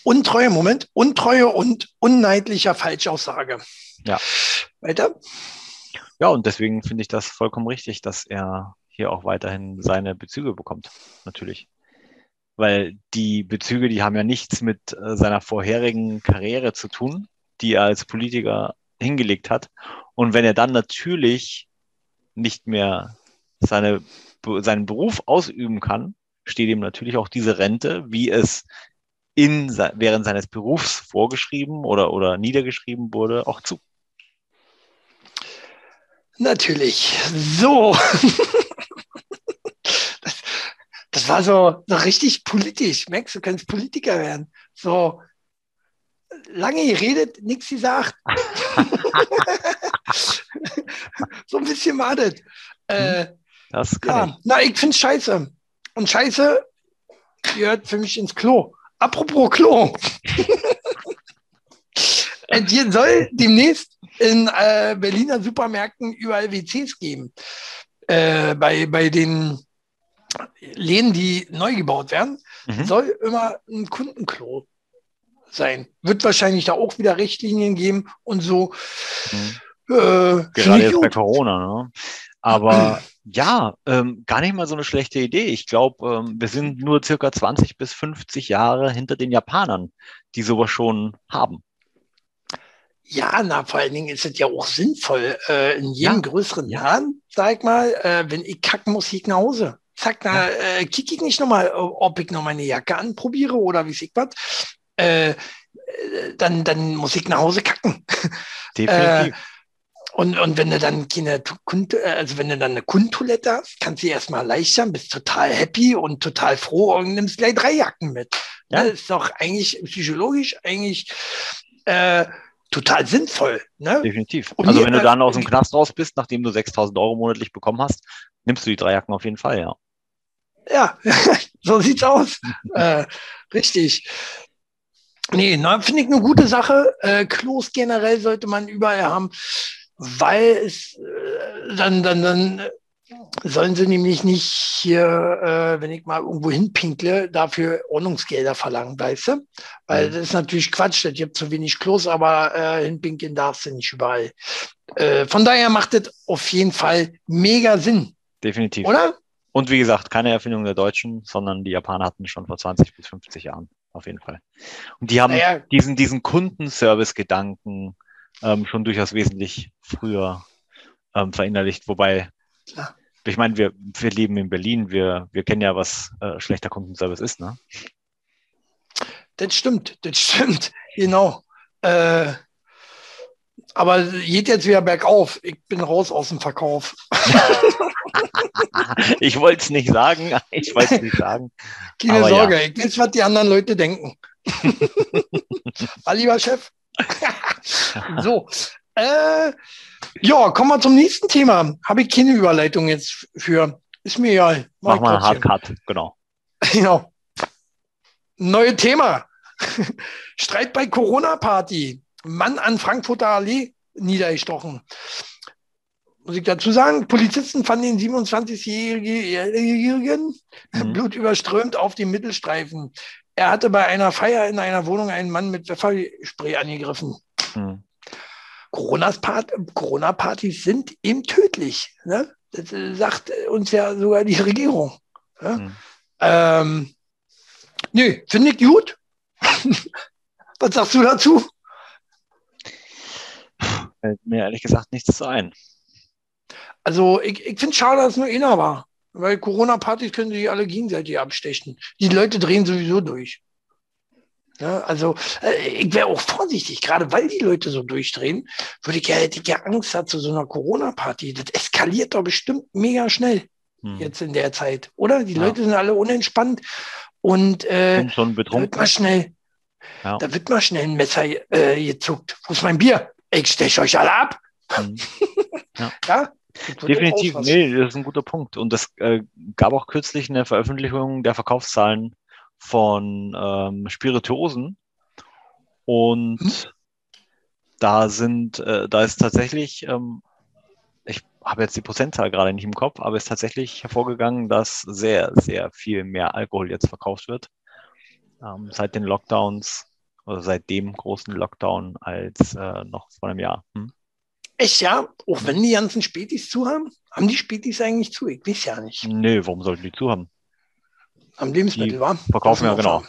Untreue, Moment, Untreue und unneidlicher Falschaussage. Ja. Weiter? Ja, und deswegen finde ich das vollkommen richtig, dass er hier auch weiterhin seine Bezüge bekommt, natürlich. Weil die Bezüge, die haben ja nichts mit äh, seiner vorherigen Karriere zu tun, die er als Politiker hingelegt hat. Und wenn er dann natürlich nicht mehr seine, seinen Beruf ausüben kann, steht ihm natürlich auch diese Rente, wie es in, während seines Berufs vorgeschrieben oder, oder niedergeschrieben wurde, auch zu. Natürlich. So. <laughs> das, war so, so richtig politisch. Max, du kannst Politiker werden. So lange geredet, nichts gesagt. <laughs> so ein bisschen war das. Äh, Das kann ich. ja, na, ich finde scheiße. Und scheiße gehört für mich ins Klo. Apropos Klo. <laughs> es soll demnächst in äh, Berliner Supermärkten überall WCs geben. Äh, bei, bei den Läden, die neu gebaut werden, mhm. soll immer ein Kundenklo sein. Wird wahrscheinlich da auch wieder Richtlinien geben und so. Mhm. Äh, Gerade jetzt bei Corona, ne? Aber <clears throat> ja, ähm, gar nicht mal so eine schlechte Idee. Ich glaube, ähm, wir sind nur circa 20 bis 50 Jahre hinter den Japanern, die sowas schon haben. Ja, na, vor allen Dingen ist es ja auch sinnvoll. Äh, in jedem ja. größeren Laden, sag ich mal, äh, wenn ich kacken muss, ich nach Hause. Da ja. äh, kicke ich nicht nochmal, ob ich noch meine Jacke anprobiere oder wie ich was. Äh, dann, dann muss ich nach Hause kacken. <laughs> Definitiv. Äh, und, und wenn du dann keine Kund, also wenn du dann eine Kundtoilette hast, kannst du erstmal erleichtern, bist total happy und total froh und nimmst gleich drei Jacken mit. Ja. Das ist doch eigentlich psychologisch eigentlich äh, total sinnvoll. Ne? Definitiv. Und also wenn du dann aus dem Knast raus bist, nachdem du 6000 Euro monatlich bekommen hast, nimmst du die drei Jacken auf jeden Fall, ja. Ja, <laughs> so sieht's aus. äh, richtig. Nee, finde ich eine gute Sache. Äh, Klos generell sollte man überall haben weil es äh, dann, dann, dann sollen sie nämlich nicht hier, äh, wenn ich mal irgendwo hinpinkle, dafür Ordnungsgelder verlangen, weißt du? Weil mhm. das ist natürlich Quatsch, das gibt zu wenig Klos, aber äh, hinpinkeln darfst du nicht überall. Äh, von daher macht das auf jeden Fall mega Sinn. Definitiv. Oder? Und wie gesagt, keine Erfindung der Deutschen, sondern die Japaner hatten schon vor 20 bis 50 Jahren, auf jeden Fall. Und die haben naja. diesen, diesen Kundenservice-Gedanken, ähm, schon durchaus wesentlich früher ähm, verinnerlicht. Wobei, ja. ich meine, wir, wir leben in Berlin, wir, wir kennen ja, was äh, schlechter Kundenservice ist, ne? Das stimmt, das stimmt, genau. Äh, aber geht jetzt wieder bergauf. Ich bin raus aus dem Verkauf. <laughs> ich wollte es nicht sagen. <laughs> Ich wollte es nicht sagen. Keine Sorge, ja. ich weiß, was die anderen Leute denken. <laughs> War lieber Chef. so. Äh, ja, kommen wir zum nächsten Thema. Habe ich keine Überleitung jetzt für. Ist mir egal. Mach, Mach mal einen Hardcut, genau. Genau. Neue Thema. Streit bei Corona-Party. Mann an Frankfurter Allee niedergestochen. Muss ich dazu sagen, Polizisten fanden den 27-Jährigen mhm. blutüberströmt auf dem Mittelstreifen. Er hatte bei einer Feier in einer Wohnung einen Mann mit Pfefferspray angegriffen. Hm. Corona-Partys sind eben tödlich. Ne? Das äh, sagt uns ja sogar die Regierung. Ne? Hm. Ähm, nö, finde ich gut. <laughs> Was sagst du dazu? Fällt mir ehrlich gesagt nichts zu ein. Also ich, ich finde es schade, dass es nur einer war. Weil Corona-Partys können sich alle gegenseitig abstechen. Die Leute drehen sowieso durch. Ja, also äh, ich wäre auch vorsichtig, gerade weil die Leute so durchdrehen, würde ich ja, hätte ich ja Angst zu so einer Corona-Party. Das eskaliert doch bestimmt mega schnell hm. jetzt in der Zeit, oder? Die ja. Leute sind alle unentspannt und äh, schon betrunken. wird mal schnell, ja. da wird mal schnell ein Messer äh, gezuckt. Wo ist mein Bier? Ich steche euch alle ab. Hm. Ja. <laughs> ja? Definitiv, nee, das ist ein guter Punkt. Und es äh, gab auch kürzlich eine Veröffentlichung der Verkaufszahlen von ähm, Spirituosen. Und hm? da sind, äh, da ist tatsächlich, ähm, ich habe jetzt die Prozentzahl gerade nicht im Kopf, aber ist tatsächlich hervorgegangen, dass sehr, sehr viel mehr Alkohol jetzt verkauft wird. Ähm, seit den Lockdowns oder seit dem großen Lockdown als äh, noch vor einem Jahr. Hm? Echt, ja? Auch wenn die ganzen Spätis zu haben? Haben die Spätis eigentlich zu? Ich weiß ja nicht. Nee, warum sollten die zu haben? Am Lebensmittel, war? Verkaufen ja, genau.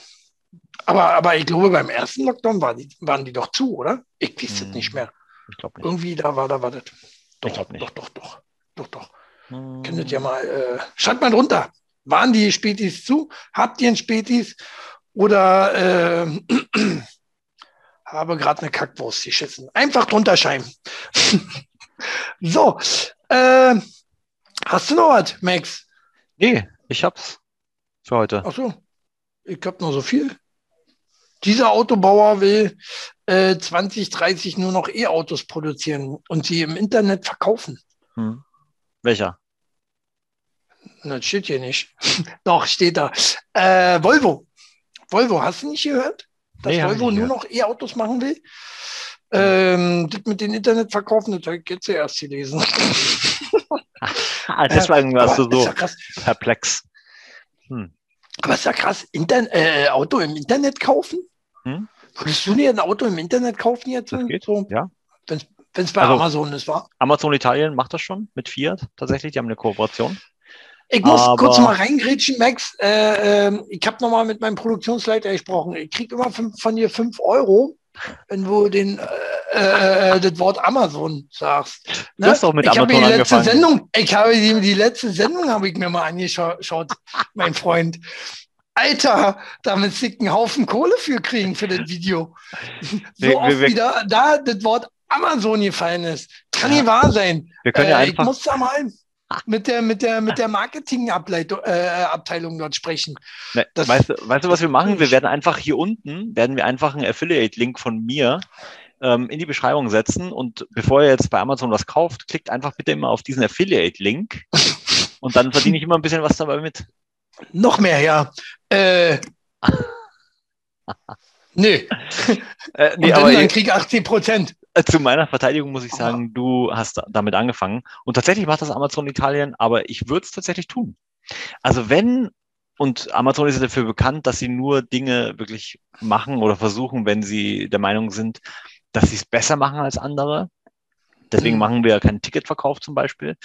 Aber, aber ich glaube, beim ersten Lockdown waren die, waren die doch zu, oder? Ich weiß hm, es nicht mehr. Ich glaube nicht. Irgendwie da war da war das. Doch, ich glaube nicht. Doch, doch, doch. Doch, doch. Hm. Könntet ihr mal, äh, schreibt mal drunter. Waren die Spätis zu? Habt ihr ein Spätis? Oder äh, <clears throat> habe gerade eine Kackwurst geschissen. Einfach drunter schreiben. <laughs> so, äh, hast du noch was, Max? Nee, ich hab's für heute. Ach so, ich hab noch so viel. Dieser Autobauer will äh, 2030 nur noch E-Autos produzieren und sie im Internet verkaufen. Hm. Welcher? Das steht hier nicht. <laughs> Doch, steht da. Äh, Volvo. Volvo, hast du nicht gehört? dass nee, Volvo nur noch E-Autos machen will. Ähm, das mit den Internetverkaufen, das habe ich jetzt erst gelesen. deswegen warst du so ja perplex. Hm. Aber ist ja krass, Intern äh, Auto im Internet kaufen? Hm? Würdest du dir ein Auto im Internet kaufen jetzt? Das geht so, ja. Wenn es bei also, Amazon ist, war? Amazon Italien macht das schon mit Fiat tatsächlich, die haben eine Kooperation. Ich muss Aber kurz mal reingrätschen, Max. Äh, äh, ich habe nochmal mit meinem Produktionsleiter gesprochen. Ich kriege immer fünf, von dir 5 Euro, wenn du den, äh, äh, das Wort Amazon sagst. Ne? Du hast doch mit ich Amazon die letzte Sendung, Ich habe die, die letzte Sendung habe ich mir mal angeschaut, mein Freund. Alter, da müsste ich einen Haufen Kohle für kriegen für das Video. So wir, oft wir, wieder da das Wort Amazon gefallen ist. Kann ja. nicht wahr sein. Wir können ja äh, einfach. Ich muss da mal mit der, mit der, mit der Marketingabteilung äh, dort sprechen. Ne, weißt, du, weißt du, was wir machen? Wir werden einfach hier unten, werden wir einfach einen Affiliate-Link von mir ähm, in die Beschreibung setzen und bevor ihr jetzt bei Amazon was kauft, klickt einfach bitte immer auf diesen Affiliate-Link und dann verdiene ich immer ein bisschen was dabei mit. Noch mehr, ja. Äh, <laughs> nö. Äh, nee, und aber dann krieg 80 Prozent. <laughs> Zu meiner Verteidigung muss ich sagen, du hast damit angefangen. Und tatsächlich macht das Amazon Italien, aber ich würde es tatsächlich tun. Also wenn, und Amazon ist ja dafür bekannt, dass sie nur Dinge wirklich machen oder versuchen, wenn sie der Meinung sind, dass sie es besser machen als andere. Deswegen mhm. machen wir keinen Ticketverkauf zum Beispiel.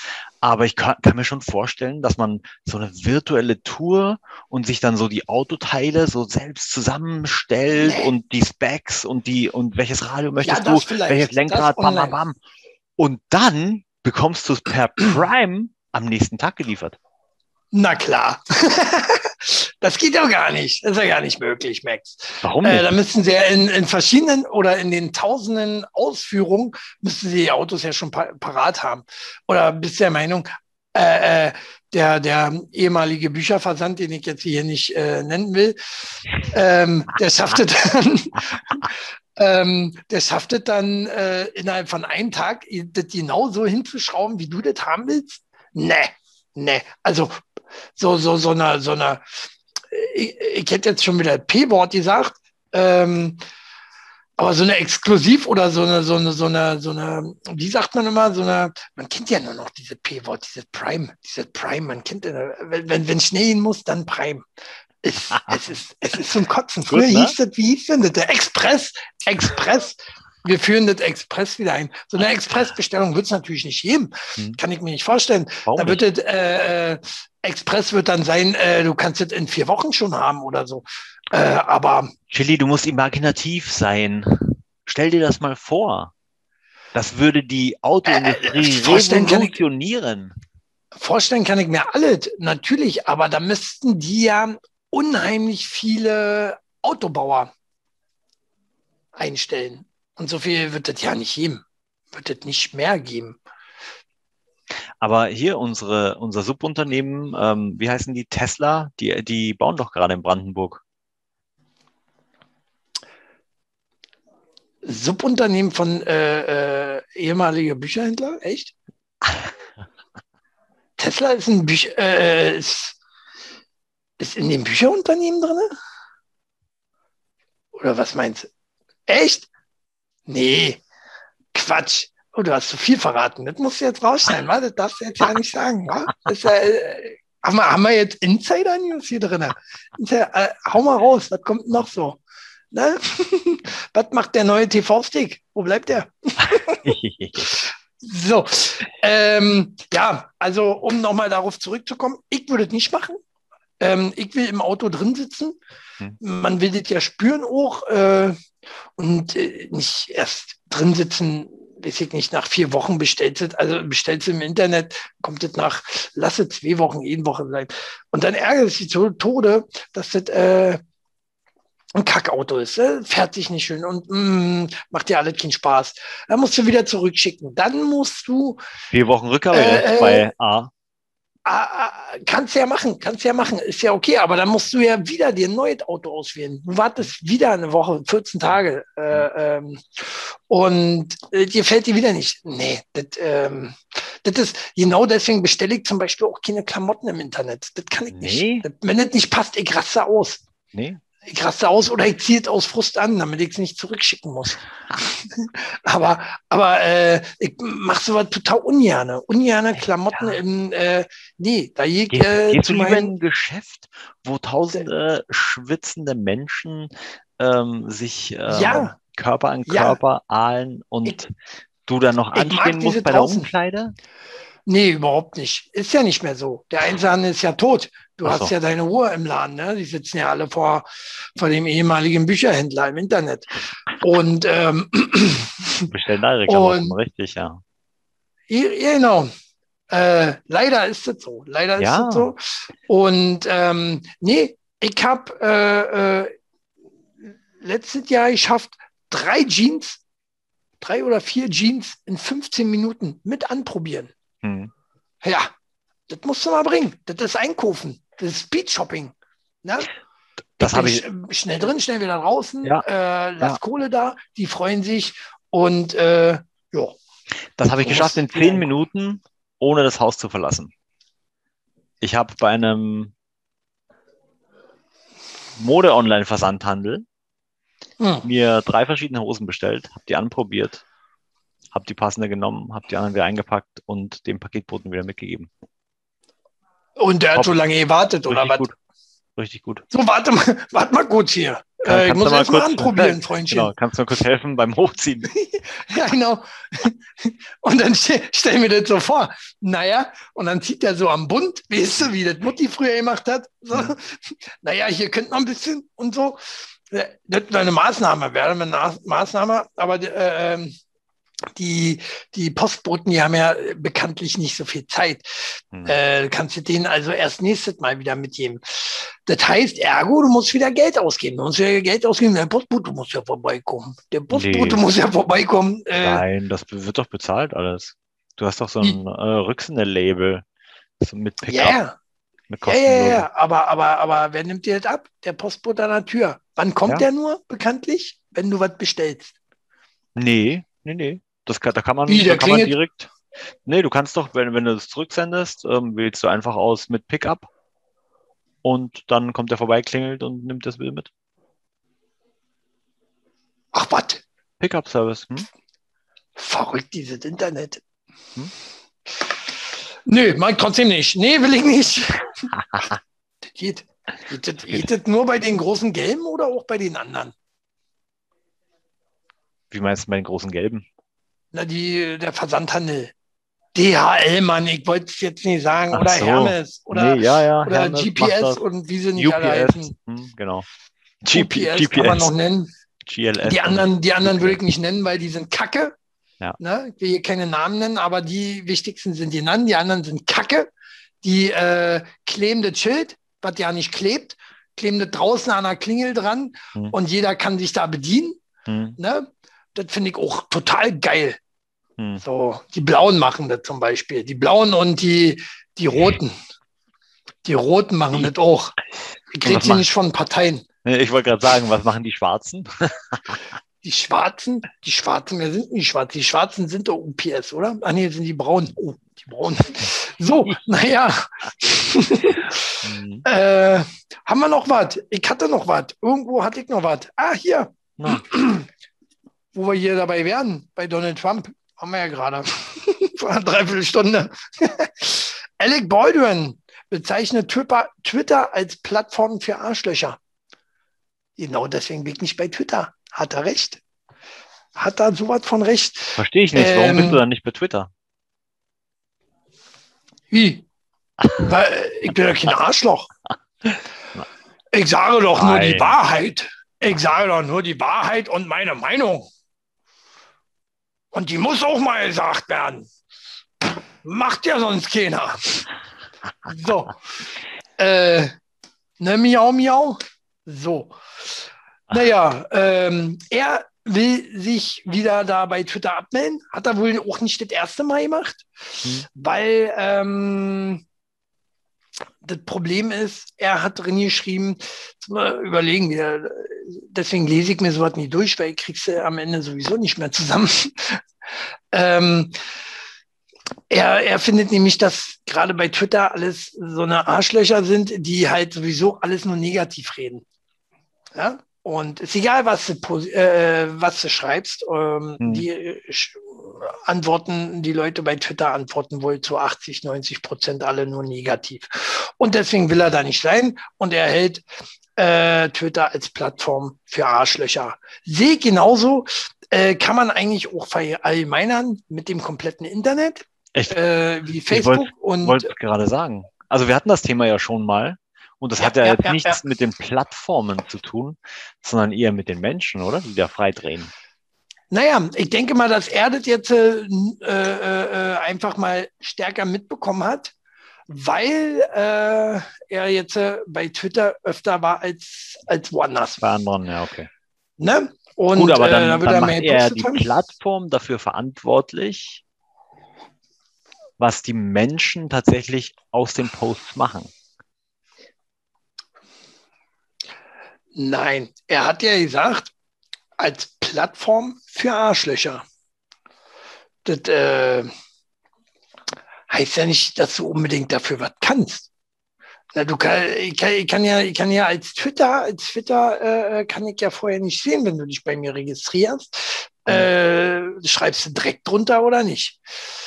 Aber ich kann, kann, mir schon vorstellen, dass man so eine virtuelle Tour und sich dann so die Autoteile so selbst zusammenstellt nee. und die Specs und die und welches Radio möchtest ja, du, welches Lenkrad, bam, bam, bam. Und dann bekommst du es per Prime am nächsten Tag geliefert. Na klar. <laughs> das geht ja gar nicht. Das ist ja gar nicht möglich, Max. Warum nicht? Äh, da müssen sie ja in, in, verschiedenen oder in den tausenden Ausführungen müssen sie die Autos ja schon parat haben. Oder bist du der Meinung, äh, äh, der, der ehemalige Bücherversand, den ich jetzt hier nicht äh, nennen will, ähm, der schafft es dann, <laughs> ähm, der schafft es dann äh, innerhalb von einem Tag, das genau so hinzuschrauben, wie du das haben willst? Nee, nee. Also so, so, so eine, so eine ich, ich hätte jetzt schon wieder P-Wort gesagt, ähm, aber so eine Exklusiv oder so eine, so eine, so eine, so eine, wie sagt man immer, so eine, man kennt ja nur noch diese P-Wort, dieses Prime, dieses Prime, man kennt, ja, wenn, wenn, wenn schnell hin muss, dann Prime. Es, <laughs> es, ist, es ist zum Kotzen. Früher Gut, ne? hieß das, wie hieß denn das? Der Express, Express wir führen das Express wieder ein. So eine Expressbestellung wird es natürlich nicht geben. Hm. Kann ich mir nicht vorstellen. Warum da wird nicht? das, äh, äh, Express wird dann sein, äh, du kannst es in vier Wochen schon haben oder so. Äh, aber. Chili, du musst imaginativ sein. Stell dir das mal vor. Das würde die Autoindustrie äh, revolutionieren. Vorstellen kann ich mir alles, natürlich, aber da müssten die ja unheimlich viele Autobauer einstellen. Und so viel wird es ja nicht geben. Wird es nicht mehr geben. Aber hier unsere, unser Subunternehmen, ähm, wie heißen die? Tesla, die, die bauen doch gerade in Brandenburg. Subunternehmen von äh, äh, ehemaliger Bücherhändler? Echt? <laughs> Tesla ist ein Bücher, äh, ist, ist in dem Bücherunternehmen drin? Oder was meinst du? Echt? Nee, Quatsch. Oh, du hast zu viel verraten. Das musst du jetzt rausschneiden, wa? Das darfst du jetzt ja nicht sagen. Wa? Das ja, äh, haben, wir, haben wir jetzt Insider-News hier drin? Äh, hau mal raus, was kommt noch so? Ne? <laughs> was macht der neue TV-Stick? Wo bleibt der? <laughs> so, ähm, ja, also um nochmal darauf zurückzukommen, ich würde es nicht machen. Ähm, ich will im Auto drin sitzen. Hm. Man will das ja spüren auch. Äh, und äh, nicht erst drin sitzen, weiß ich nicht, nach vier Wochen bestellt es, also bestellt es im Internet, kommt es nach, lasse zwei Wochen, eine Woche sein. Und dann ärgert es sich zu Tode, dass das äh, ein Kackauto ist, äh, fährt sich nicht schön und mm, macht dir alles keinen Spaß. Dann musst du wieder zurückschicken. Dann musst du. Vier Wochen Rückgabe äh, bei A. Ah, ah, kannst ja machen, kannst ja machen, ist ja okay, aber dann musst du ja wieder dir ein neues Auto auswählen. Du wartest wieder eine Woche, 14 Tage äh, ähm, und äh, dir fällt die wieder nicht. Nee, das, ähm, das ist, genau deswegen bestelle ich zum Beispiel auch keine Klamotten im Internet. Das kann ich nicht. Nee. Das, wenn das nicht passt, ich raste aus. Nee. Ich raste aus oder ich ziehe es aus Frust an, damit ich es nicht zurückschicken muss. <laughs> aber aber äh, ich mache sowas total ungerne. Ungerne Klamotten ja. im, äh, nee, da je, Geh, äh, Gehst du lieber in ein Geschäft, wo tausende schwitzende Menschen ähm, sich äh, ja. Körper an Körper ja. ahlen und ich, du dann noch anstehen musst bei der Umkleide? Nee, überhaupt nicht. Ist ja nicht mehr so. Der Einzelhandel ist ja tot. Du Ach hast so. ja deine Ruhe im Laden, ne? Die sitzen ja alle vor, vor dem ehemaligen Bücherhändler im Internet. Und ähm, bestellen da Klamotten, richtig, ja. Genau. Äh, leider ist es so. Leider ja. ist es so. Und ähm, nee, ich habe äh, äh, letztes Jahr geschafft, drei Jeans, drei oder vier Jeans in 15 Minuten mit anprobieren. Hm. Ja, das musst du mal bringen. Das ist Einkaufen. Das ist Speed-Shopping. Ne? Das habe ich. Schnell drin, schnell wieder draußen. Ja. Äh, lass ja. Kohle da. Die freuen sich. Und äh, ja. Das habe ich geschafft in zehn Minuten, ohne das Haus zu verlassen. Ich habe bei einem Mode-Online-Versandhandel hm. mir drei verschiedene Hosen bestellt, habe die anprobiert habe die passende genommen, habe die anderen wieder eingepackt und dem Paketboten wieder mitgegeben. Und der hat so lange gewartet, oder was? Gut. Richtig gut. So, warte mal, <laughs> warte mal kurz hier. Kann, äh, ich muss erst mal anprobieren, Freundchen. Genau, kannst du mal kurz helfen beim Hochziehen? <laughs> ja, genau. <laughs> Und dann stell, stell mir das so vor. Naja, und dann zieht er so am Bund, weißt du, wie das Mutti früher gemacht hat. So. Mhm. Naja, hier könnte noch ein bisschen und so. Das wäre eine Maßnahme, wäre eine Maßnahme, aber äh, ähm, die, die Postboten, die haben ja bekanntlich nicht so viel Zeit. Hm. Äh, kannst du denen also erst nächstes Mal wieder mitgeben. Das heißt, ergo, du musst wieder Geld ausgeben. Du musst wieder Geld ausgeben. Der Postbote muss ja vorbeikommen. Der Postbote nee. muss ja vorbeikommen. Äh, Nein, das wird doch bezahlt alles. Du hast doch so ein äh, Rücksende-Label so mit Pickup. Yeah. Ja, ja, ja, aber, aber, aber wer nimmt dir das ab? Der Postbote an der Tür. Wann kommt ja. der nur, bekanntlich? Wenn du was bestellst. Nee, nee, nee. Das kann, da kann man, Wie, da kann man direkt. Nee, du kannst doch, wenn, wenn du das zurücksendest, ähm, wählst du einfach aus mit Pickup und dann kommt der vorbei, klingelt und nimmt das Bild mit. Ach, was? Pickup-Service. Hm? Verrückt, dieses Internet. Hm? Nö, mein trotzdem nicht. Nee, will ich nicht. <laughs> geht. Geht das, geht das nur bei den großen Gelben oder auch bei den anderen? Wie meinst du bei den großen Gelben? Na, die, der Versandhandel. DHL, Mann, ich wollte es jetzt nicht sagen, Ach oder so. Hermes oder, nee, ja, ja, oder Hermes GPS und wie sie nicht UPS, alle heißen. Hm, genau. GPS, GPS kann man noch nennen. GLS. Die anderen, die anderen würde ich nicht nennen, weil die sind Kacke. Ja. Ne? Ich will hier keine Namen nennen, aber die wichtigsten sind die genannt. Die anderen sind Kacke. Die äh, kleben das Schild, was ja nicht klebt, kleben das draußen an der Klingel dran hm. und jeder kann sich da bedienen. Hm. Ne? Das finde ich auch total geil. Hm. So, die Blauen machen das zum Beispiel. Die Blauen und die, die Roten. Die Roten machen das auch. Ich rede hier nicht von Parteien. Ich wollte gerade sagen, was machen die Schwarzen? <laughs> die Schwarzen, die Schwarzen, wer sind die Schwarzen? Die Schwarzen sind doch UPS, oder? Ah nee, sind die Braunen. Oh, die Braunen. So, <laughs> naja. mhm. äh, haben wir noch was? Ich hatte noch was. Irgendwo hatte ich noch was. Ah, hier. Ja. <clears throat> Wo wir hier dabei wären, bei Donald Trump. Haben wir ja gerade. <laughs> Vor einer Dreiviertelstunde. <laughs> Alec Baldwin bezeichnet Twitter als Plattform für Arschlöcher. Genau deswegen bin ich nicht bei Twitter. Hat er recht? Hat er sowas von recht? Verstehe ich nicht. Warum ähm, bist du dann nicht bei Twitter? Wie? <laughs> Weil ich bin ja kein Arschloch. Ich sage doch Nein. nur die Wahrheit. Ich sage doch nur die Wahrheit und meine Meinung. Und die muss auch mal gesagt werden. Macht ja sonst keiner. So. Äh, ne, miau, miau. So. Naja, ähm, er will sich wieder da bei Twitter abmelden. Hat er wohl auch nicht das erste Mal gemacht, hm. weil ähm, das Problem ist, er hat drin geschrieben, überlegen, wir, deswegen lese ich mir sowas nie durch, weil ich krieg's am Ende sowieso nicht mehr zusammen. <laughs> ähm, er, er findet nämlich, dass gerade bei Twitter alles so eine Arschlöcher sind, die halt sowieso alles nur negativ reden. Ja? Und es ist egal, was du, äh, was du schreibst. Ähm, hm. Die äh, antworten, die Leute bei Twitter antworten wohl zu 80, 90 Prozent alle nur negativ. Und deswegen will er da nicht sein. Und er hält äh, Twitter als Plattform für Arschlöcher. Sehe genauso, äh, kann man eigentlich auch verallgemeinern mit dem kompletten Internet, äh, wie Facebook. Ich wollte wollt gerade sagen. Also wir hatten das Thema ja schon mal. Und das ja, hat ja, ja jetzt ja, nichts mit den Plattformen zu tun, sondern eher mit den Menschen, oder? Die da frei drehen. Naja, ich denke mal, dass er das jetzt äh, äh, äh, einfach mal stärker mitbekommen hat, weil äh, er jetzt äh, bei Twitter öfter war als, als woanders. Bei anderen, ja, okay. Ne? Und, Gut, aber dann, äh, dann macht er die Plattform dafür verantwortlich, was die Menschen tatsächlich aus den Posts machen. Nein, er hat ja gesagt, als Plattform für Arschlöcher. Das äh, heißt ja nicht, dass du unbedingt dafür was kannst. Na, du kann, ich, kann, ich, kann ja, ich kann ja als Twitter, als Twitter äh, kann ich ja vorher nicht sehen, wenn du dich bei mir registrierst. Äh, schreibst du direkt drunter oder nicht?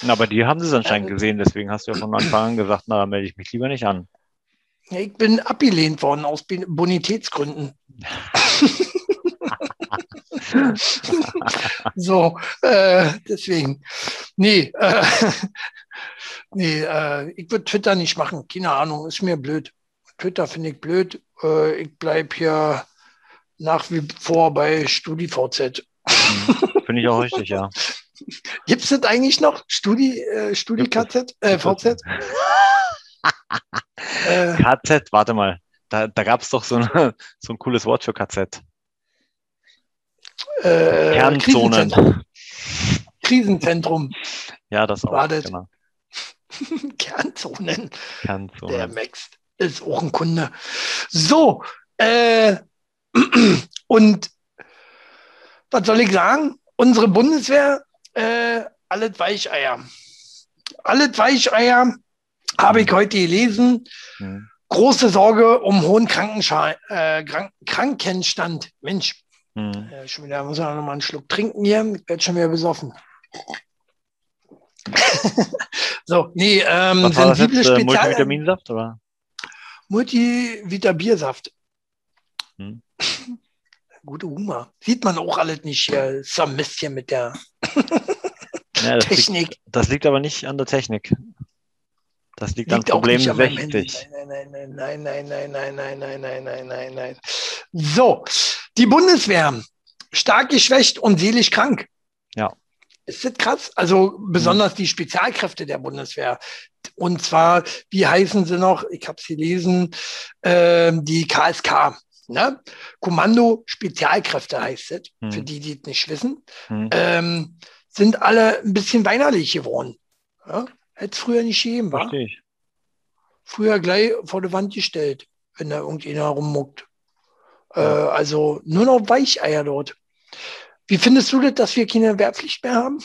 Na, aber die haben sie es anscheinend äh, gesehen, deswegen hast du ja von Anfang an gesagt, na, melde ich mich lieber nicht an. Ich bin abgelehnt worden aus Bonitätsgründen. <laughs> so, äh, deswegen. Nee, äh, <laughs> nee äh, ich würde Twitter nicht machen. Keine Ahnung, ist mir blöd. Twitter finde ich blöd. Äh, ich bleibe hier nach wie vor bei StudiVZ. Mhm. Finde ich auch richtig, ja. <laughs> Gibt es das eigentlich noch? Studi, äh, StudiKZ? Äh, VZ? Äh. KZ, warte mal. Da, da gab es doch so, eine, <laughs> so ein cooles Wort für KZ. Äh, Kernzonen. Krisenzentrum. Krisenzentrum. Ja, das auch. Wartet. Genau. <laughs> Kernzonen. Kernzonen. Der Max ist auch ein Kunde. So, äh, <clears throat> und was soll ich sagen? Unsere Bundeswehr, äh, alles Weicheier. Alles Weicheier habe ich heute gelesen. Mhm. Große Sorge um hohen Krankenscha äh, Krank Krankenstand. Mensch, mhm. äh, schon wieder, muss ich noch mal einen Schluck trinken hier. Ich werde schon wieder besoffen. <laughs> so, nee, ähm, Was sensible jetzt, äh, Multivitaminsaft oder? Multivita-Biersaft. Hm. <laughs> Gute Humor. Sieht man auch alles nicht hier. So ein bisschen mit der ja, das <laughs> Technik. Liegt, das liegt aber nicht an der Technik. Das liegt, liegt an Problem 60. Nein, nein, nein, nein, nein, nein, nein, nein, nein, nein, nein, nein. So, die Bundeswehr, stark geschwächt und seelisch krank. Ja. Ist das krass? Also besonders die Spezialkräfte der Bundeswehr. Und zwar, wie heißen sie noch? Ich habe es gelesen, äh, die KSK. Ne? Kommando Spezialkräfte heißt es, hm. für die, die es nicht wissen. Hm. Ähm, sind alle ein bisschen weinerlich geworden. Ja? Hätte es früher nicht gegeben, war. Früher gleich vor der Wand gestellt, wenn da irgendjemand rummuckt. Äh, also nur noch Weicheier dort. Wie findest du das, dass wir keine Wehrpflicht mehr haben?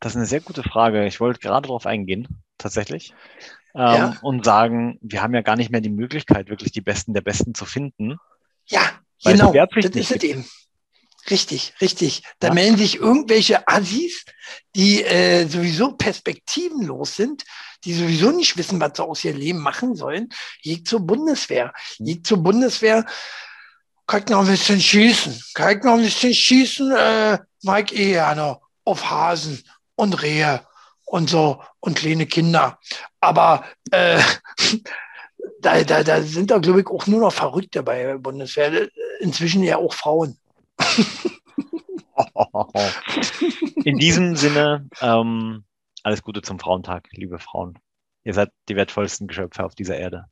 Das ist eine sehr gute Frage. Ich wollte gerade darauf eingehen, tatsächlich. Ähm, ja. Und sagen, wir haben ja gar nicht mehr die Möglichkeit, wirklich die Besten der Besten zu finden. Ja, genau. Das ist es eben. Richtig, richtig. Da ja. melden sich irgendwelche Assis, die äh, sowieso perspektivenlos sind, die sowieso nicht wissen, was sie aus ihrem Leben machen sollen. Geht zur Bundeswehr. Geht hm. zur Bundeswehr. Kann ich noch ein bisschen schießen. Kann ich noch ein bisschen schießen, äh, mag ich eh gerne auf Hasen und Rehe und so und kleine Kinder. Aber äh, <laughs> da, da, da sind da, glaube ich, auch nur noch Verrückte bei der Bundeswehr. Inzwischen ja auch Frauen. <laughs> In diesem Sinne, ähm, alles Gute zum Frauentag, liebe Frauen. Ihr seid die wertvollsten Geschöpfe auf dieser Erde.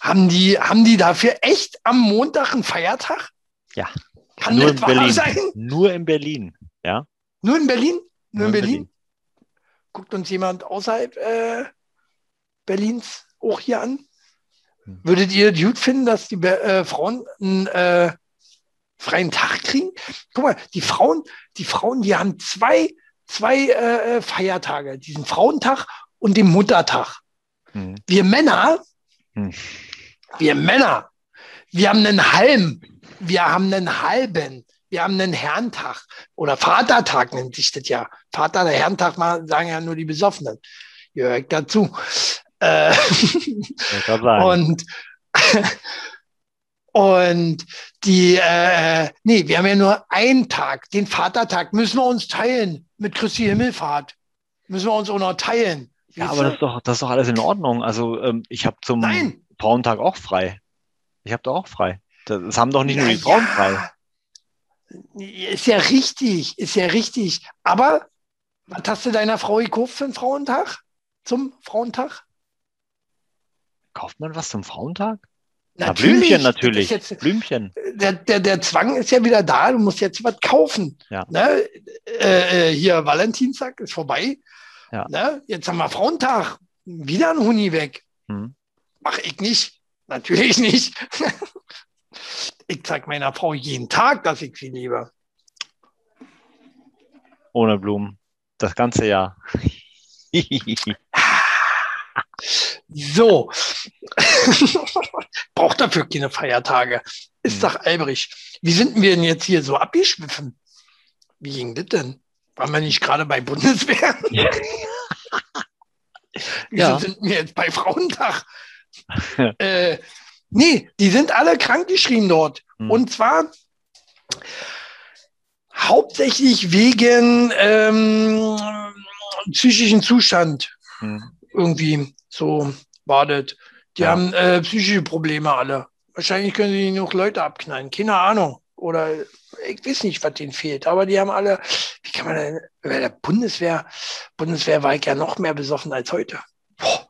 Haben die, haben die dafür echt am Montag einen Feiertag? Ja. Kann nur in Berlin. Sein? Nur in Berlin, ja. Nur in Berlin? Nur, nur in, Berlin? Berlin? Guckt uns jemand außerhalb äh, Berlins auch hier an? Hm. Würdet ihr gut finden, dass die äh, Frauen einen äh, freien Tag kriegen? Guck mal, die Frauen, die Frauen, die haben zwei, zwei äh, Feiertage, diesen Frauentag und den Muttertag. Mhm. Wir Männer, mhm. Wir Männer, wir haben einen Halm, wir haben einen halben, wir haben einen Herrentag oder Vatertag nennt sich das ja. Vater, der Herrentag mal, sagen ja nur die Besoffenen. Gehört dazu. Äh, und <laughs> und die, äh, nee, wir haben ja nur einen Tag, den Vatertag, müssen wir uns teilen mit Christi Himmelfahrt. Müssen wir uns auch noch teilen. Ja, aber das ist, doch, das ist doch alles in Ordnung. Also ähm, ich habe zum Nein. Frauentag auch frei. Ich habe da auch frei. Das, das, haben doch nicht ja, nur die Frauen ja. frei. Ist ja richtig, ist ja richtig. Aber was hast du deiner Frau gekauft für einen Frauentag? Zum Frauentag? Kauft man was zum Frauentag? Natürlich, Blümchen natürlich. Jetzt, Blümchen. Der, der, der Zwang ist ja wieder da, du musst jetzt was kaufen. Ja. Ne? Äh, äh hier Valentinstag ist vorbei. Ja. Ne? Jetzt haben wir Frauentag. Wieder ein Huni weg. Hm. Mach ich nicht. Natürlich nicht. <laughs> ich sag meiner Frau jeden Tag, dass ich sie liebe. Ohne Blumen. Das ganze Jahr. <laughs> So. <laughs> Braucht dafür keine Feiertage. Ist hm. doch albrig. Wie sind wir denn jetzt hier so abgeschwiffen? Wie ging das denn? Waren wir nicht gerade bei Bundeswehr? <laughs> Ja. Wieso ja. sind wir jetzt bei Frauentag? <laughs> äh, nee, die sind alle krankgeschrieben dort. Hm. Und zwar hauptsächlich wegen ähm, psychischen Zustand. Hm. Irgendwie so wartet. Die ja. haben äh, psychische Probleme alle. Wahrscheinlich können sie noch Leute abknallen. Keine Ahnung. Oder ich weiß nicht, was denen fehlt. Aber die haben alle, wie kann man denn, bei der Bundeswehr, Bundeswehr war ich ja noch mehr besoffen als heute. Boah.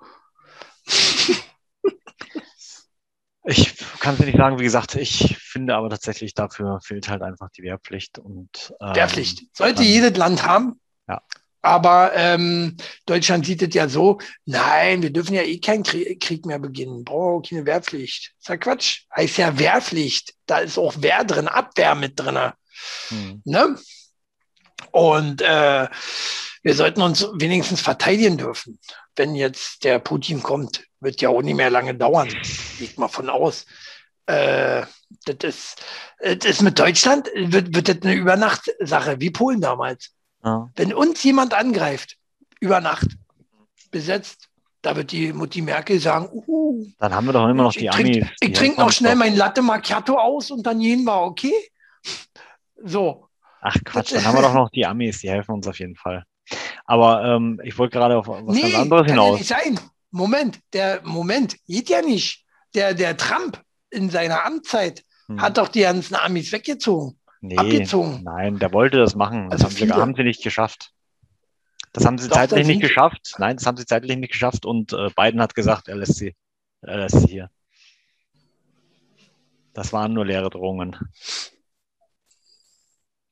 Ich kann es nicht sagen, wie gesagt, ich finde aber tatsächlich, dafür fehlt halt einfach die Wehrpflicht. Und, ähm, Wehrpflicht. Sollte jedes Land haben. Ja. Aber ähm, Deutschland sieht es ja so, nein, wir dürfen ja eh keinen Krieg mehr beginnen, brauchen keine Wehrpflicht. Das ist ja Quatsch. Heißt ja Wehrpflicht. Da ist auch Wehr drin, Abwehr mit drin. Hm. Ne? Und äh, wir sollten uns wenigstens verteidigen dürfen. Wenn jetzt der Putin kommt, wird ja auch nicht mehr lange dauern. Geht mal von aus. Äh, das, ist, das ist mit Deutschland, wird, wird das eine Übernachtsache, wie Polen damals. Ja. Wenn uns jemand angreift, über Nacht, besetzt, da wird die Mutti Merkel sagen, uh, dann haben wir doch immer noch die Amis. Ich trinke noch schnell mein Latte Macchiato aus und dann gehen wir, okay? So. Ach Quatsch, dann haben wir doch noch die Amis, die helfen uns auf jeden Fall. Aber ähm, ich wollte gerade auf was nee, ganz anderes hinaus. Kann ja nicht sein. Moment, der Moment geht ja nicht. Der, der Trump in seiner Amtszeit hm. hat doch die ganzen Amis weggezogen nee, abgezogen. Nein, der wollte das machen. Das also haben, sie, haben, sie, nicht geschafft. Das haben sie Doch, zeitlich nicht geschafft. Nein, das haben sie zeitlich nicht geschafft und äh, Biden hat gesagt, er lässt sie, er lässt sie hier. Das waren nur leere Drohungen.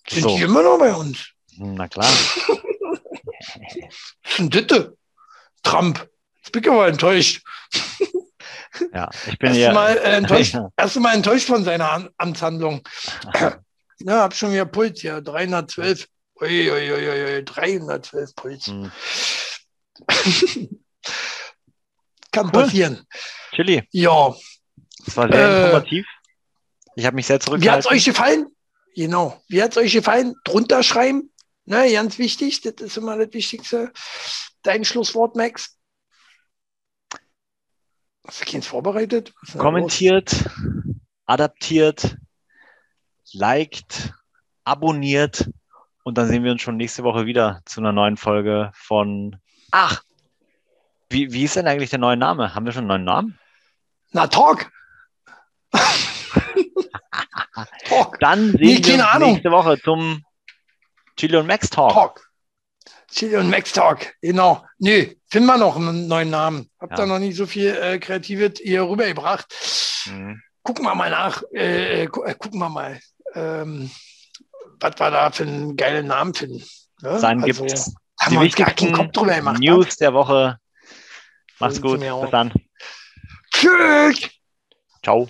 Sind so. die immer noch bei uns? Na klar. Was ist denn Trump. Jetzt bin ich aber enttäuscht. Ja, ich bin erst ja. Äh, enttäuscht, <laughs> erst mal enttäuscht von seiner Amtshandlung. <laughs> Ja, hab schon wieder Puls hier, 312. Uiuiui, 312 Puls. Hm. <laughs> Kann cool. passieren. Chili. Ja. Das war sehr äh, informativ. Ich habe mich sehr zurückgehalten. Wie hat es euch gefallen? Genau. Wie hat es euch gefallen? Drunter schreiben. Ne, ganz wichtig. Das ist immer das Wichtigste. Dein Schlusswort, Max. Hast du keins vorbereitet? Kommentiert, adaptiert, liked, abonniert und dann sehen wir uns schon nächste Woche wieder zu einer neuen Folge von. Ach, wie, wie ist denn eigentlich der neue Name? Haben wir schon einen neuen Namen? Na, Talk. <laughs> Talk. Dann sehen nee, wir uns Ahnung. nächste Woche zum Chili und Max Talk. Talk. Chili und Max Talk, genau. Nö, finden wir noch einen neuen Namen. Habt ja. da noch nicht so viel äh, Kreatives hier rübergebracht. Mhm. Gucken wir mal nach. Äh, gu äh, gucken wir mal ähm, was wir da für einen geilen Namen finden. Ne? Dann also, gibt es die wichtigsten gemacht, News hat. der Woche. Mach's gut. Bis dann. Tschüss. Ciao.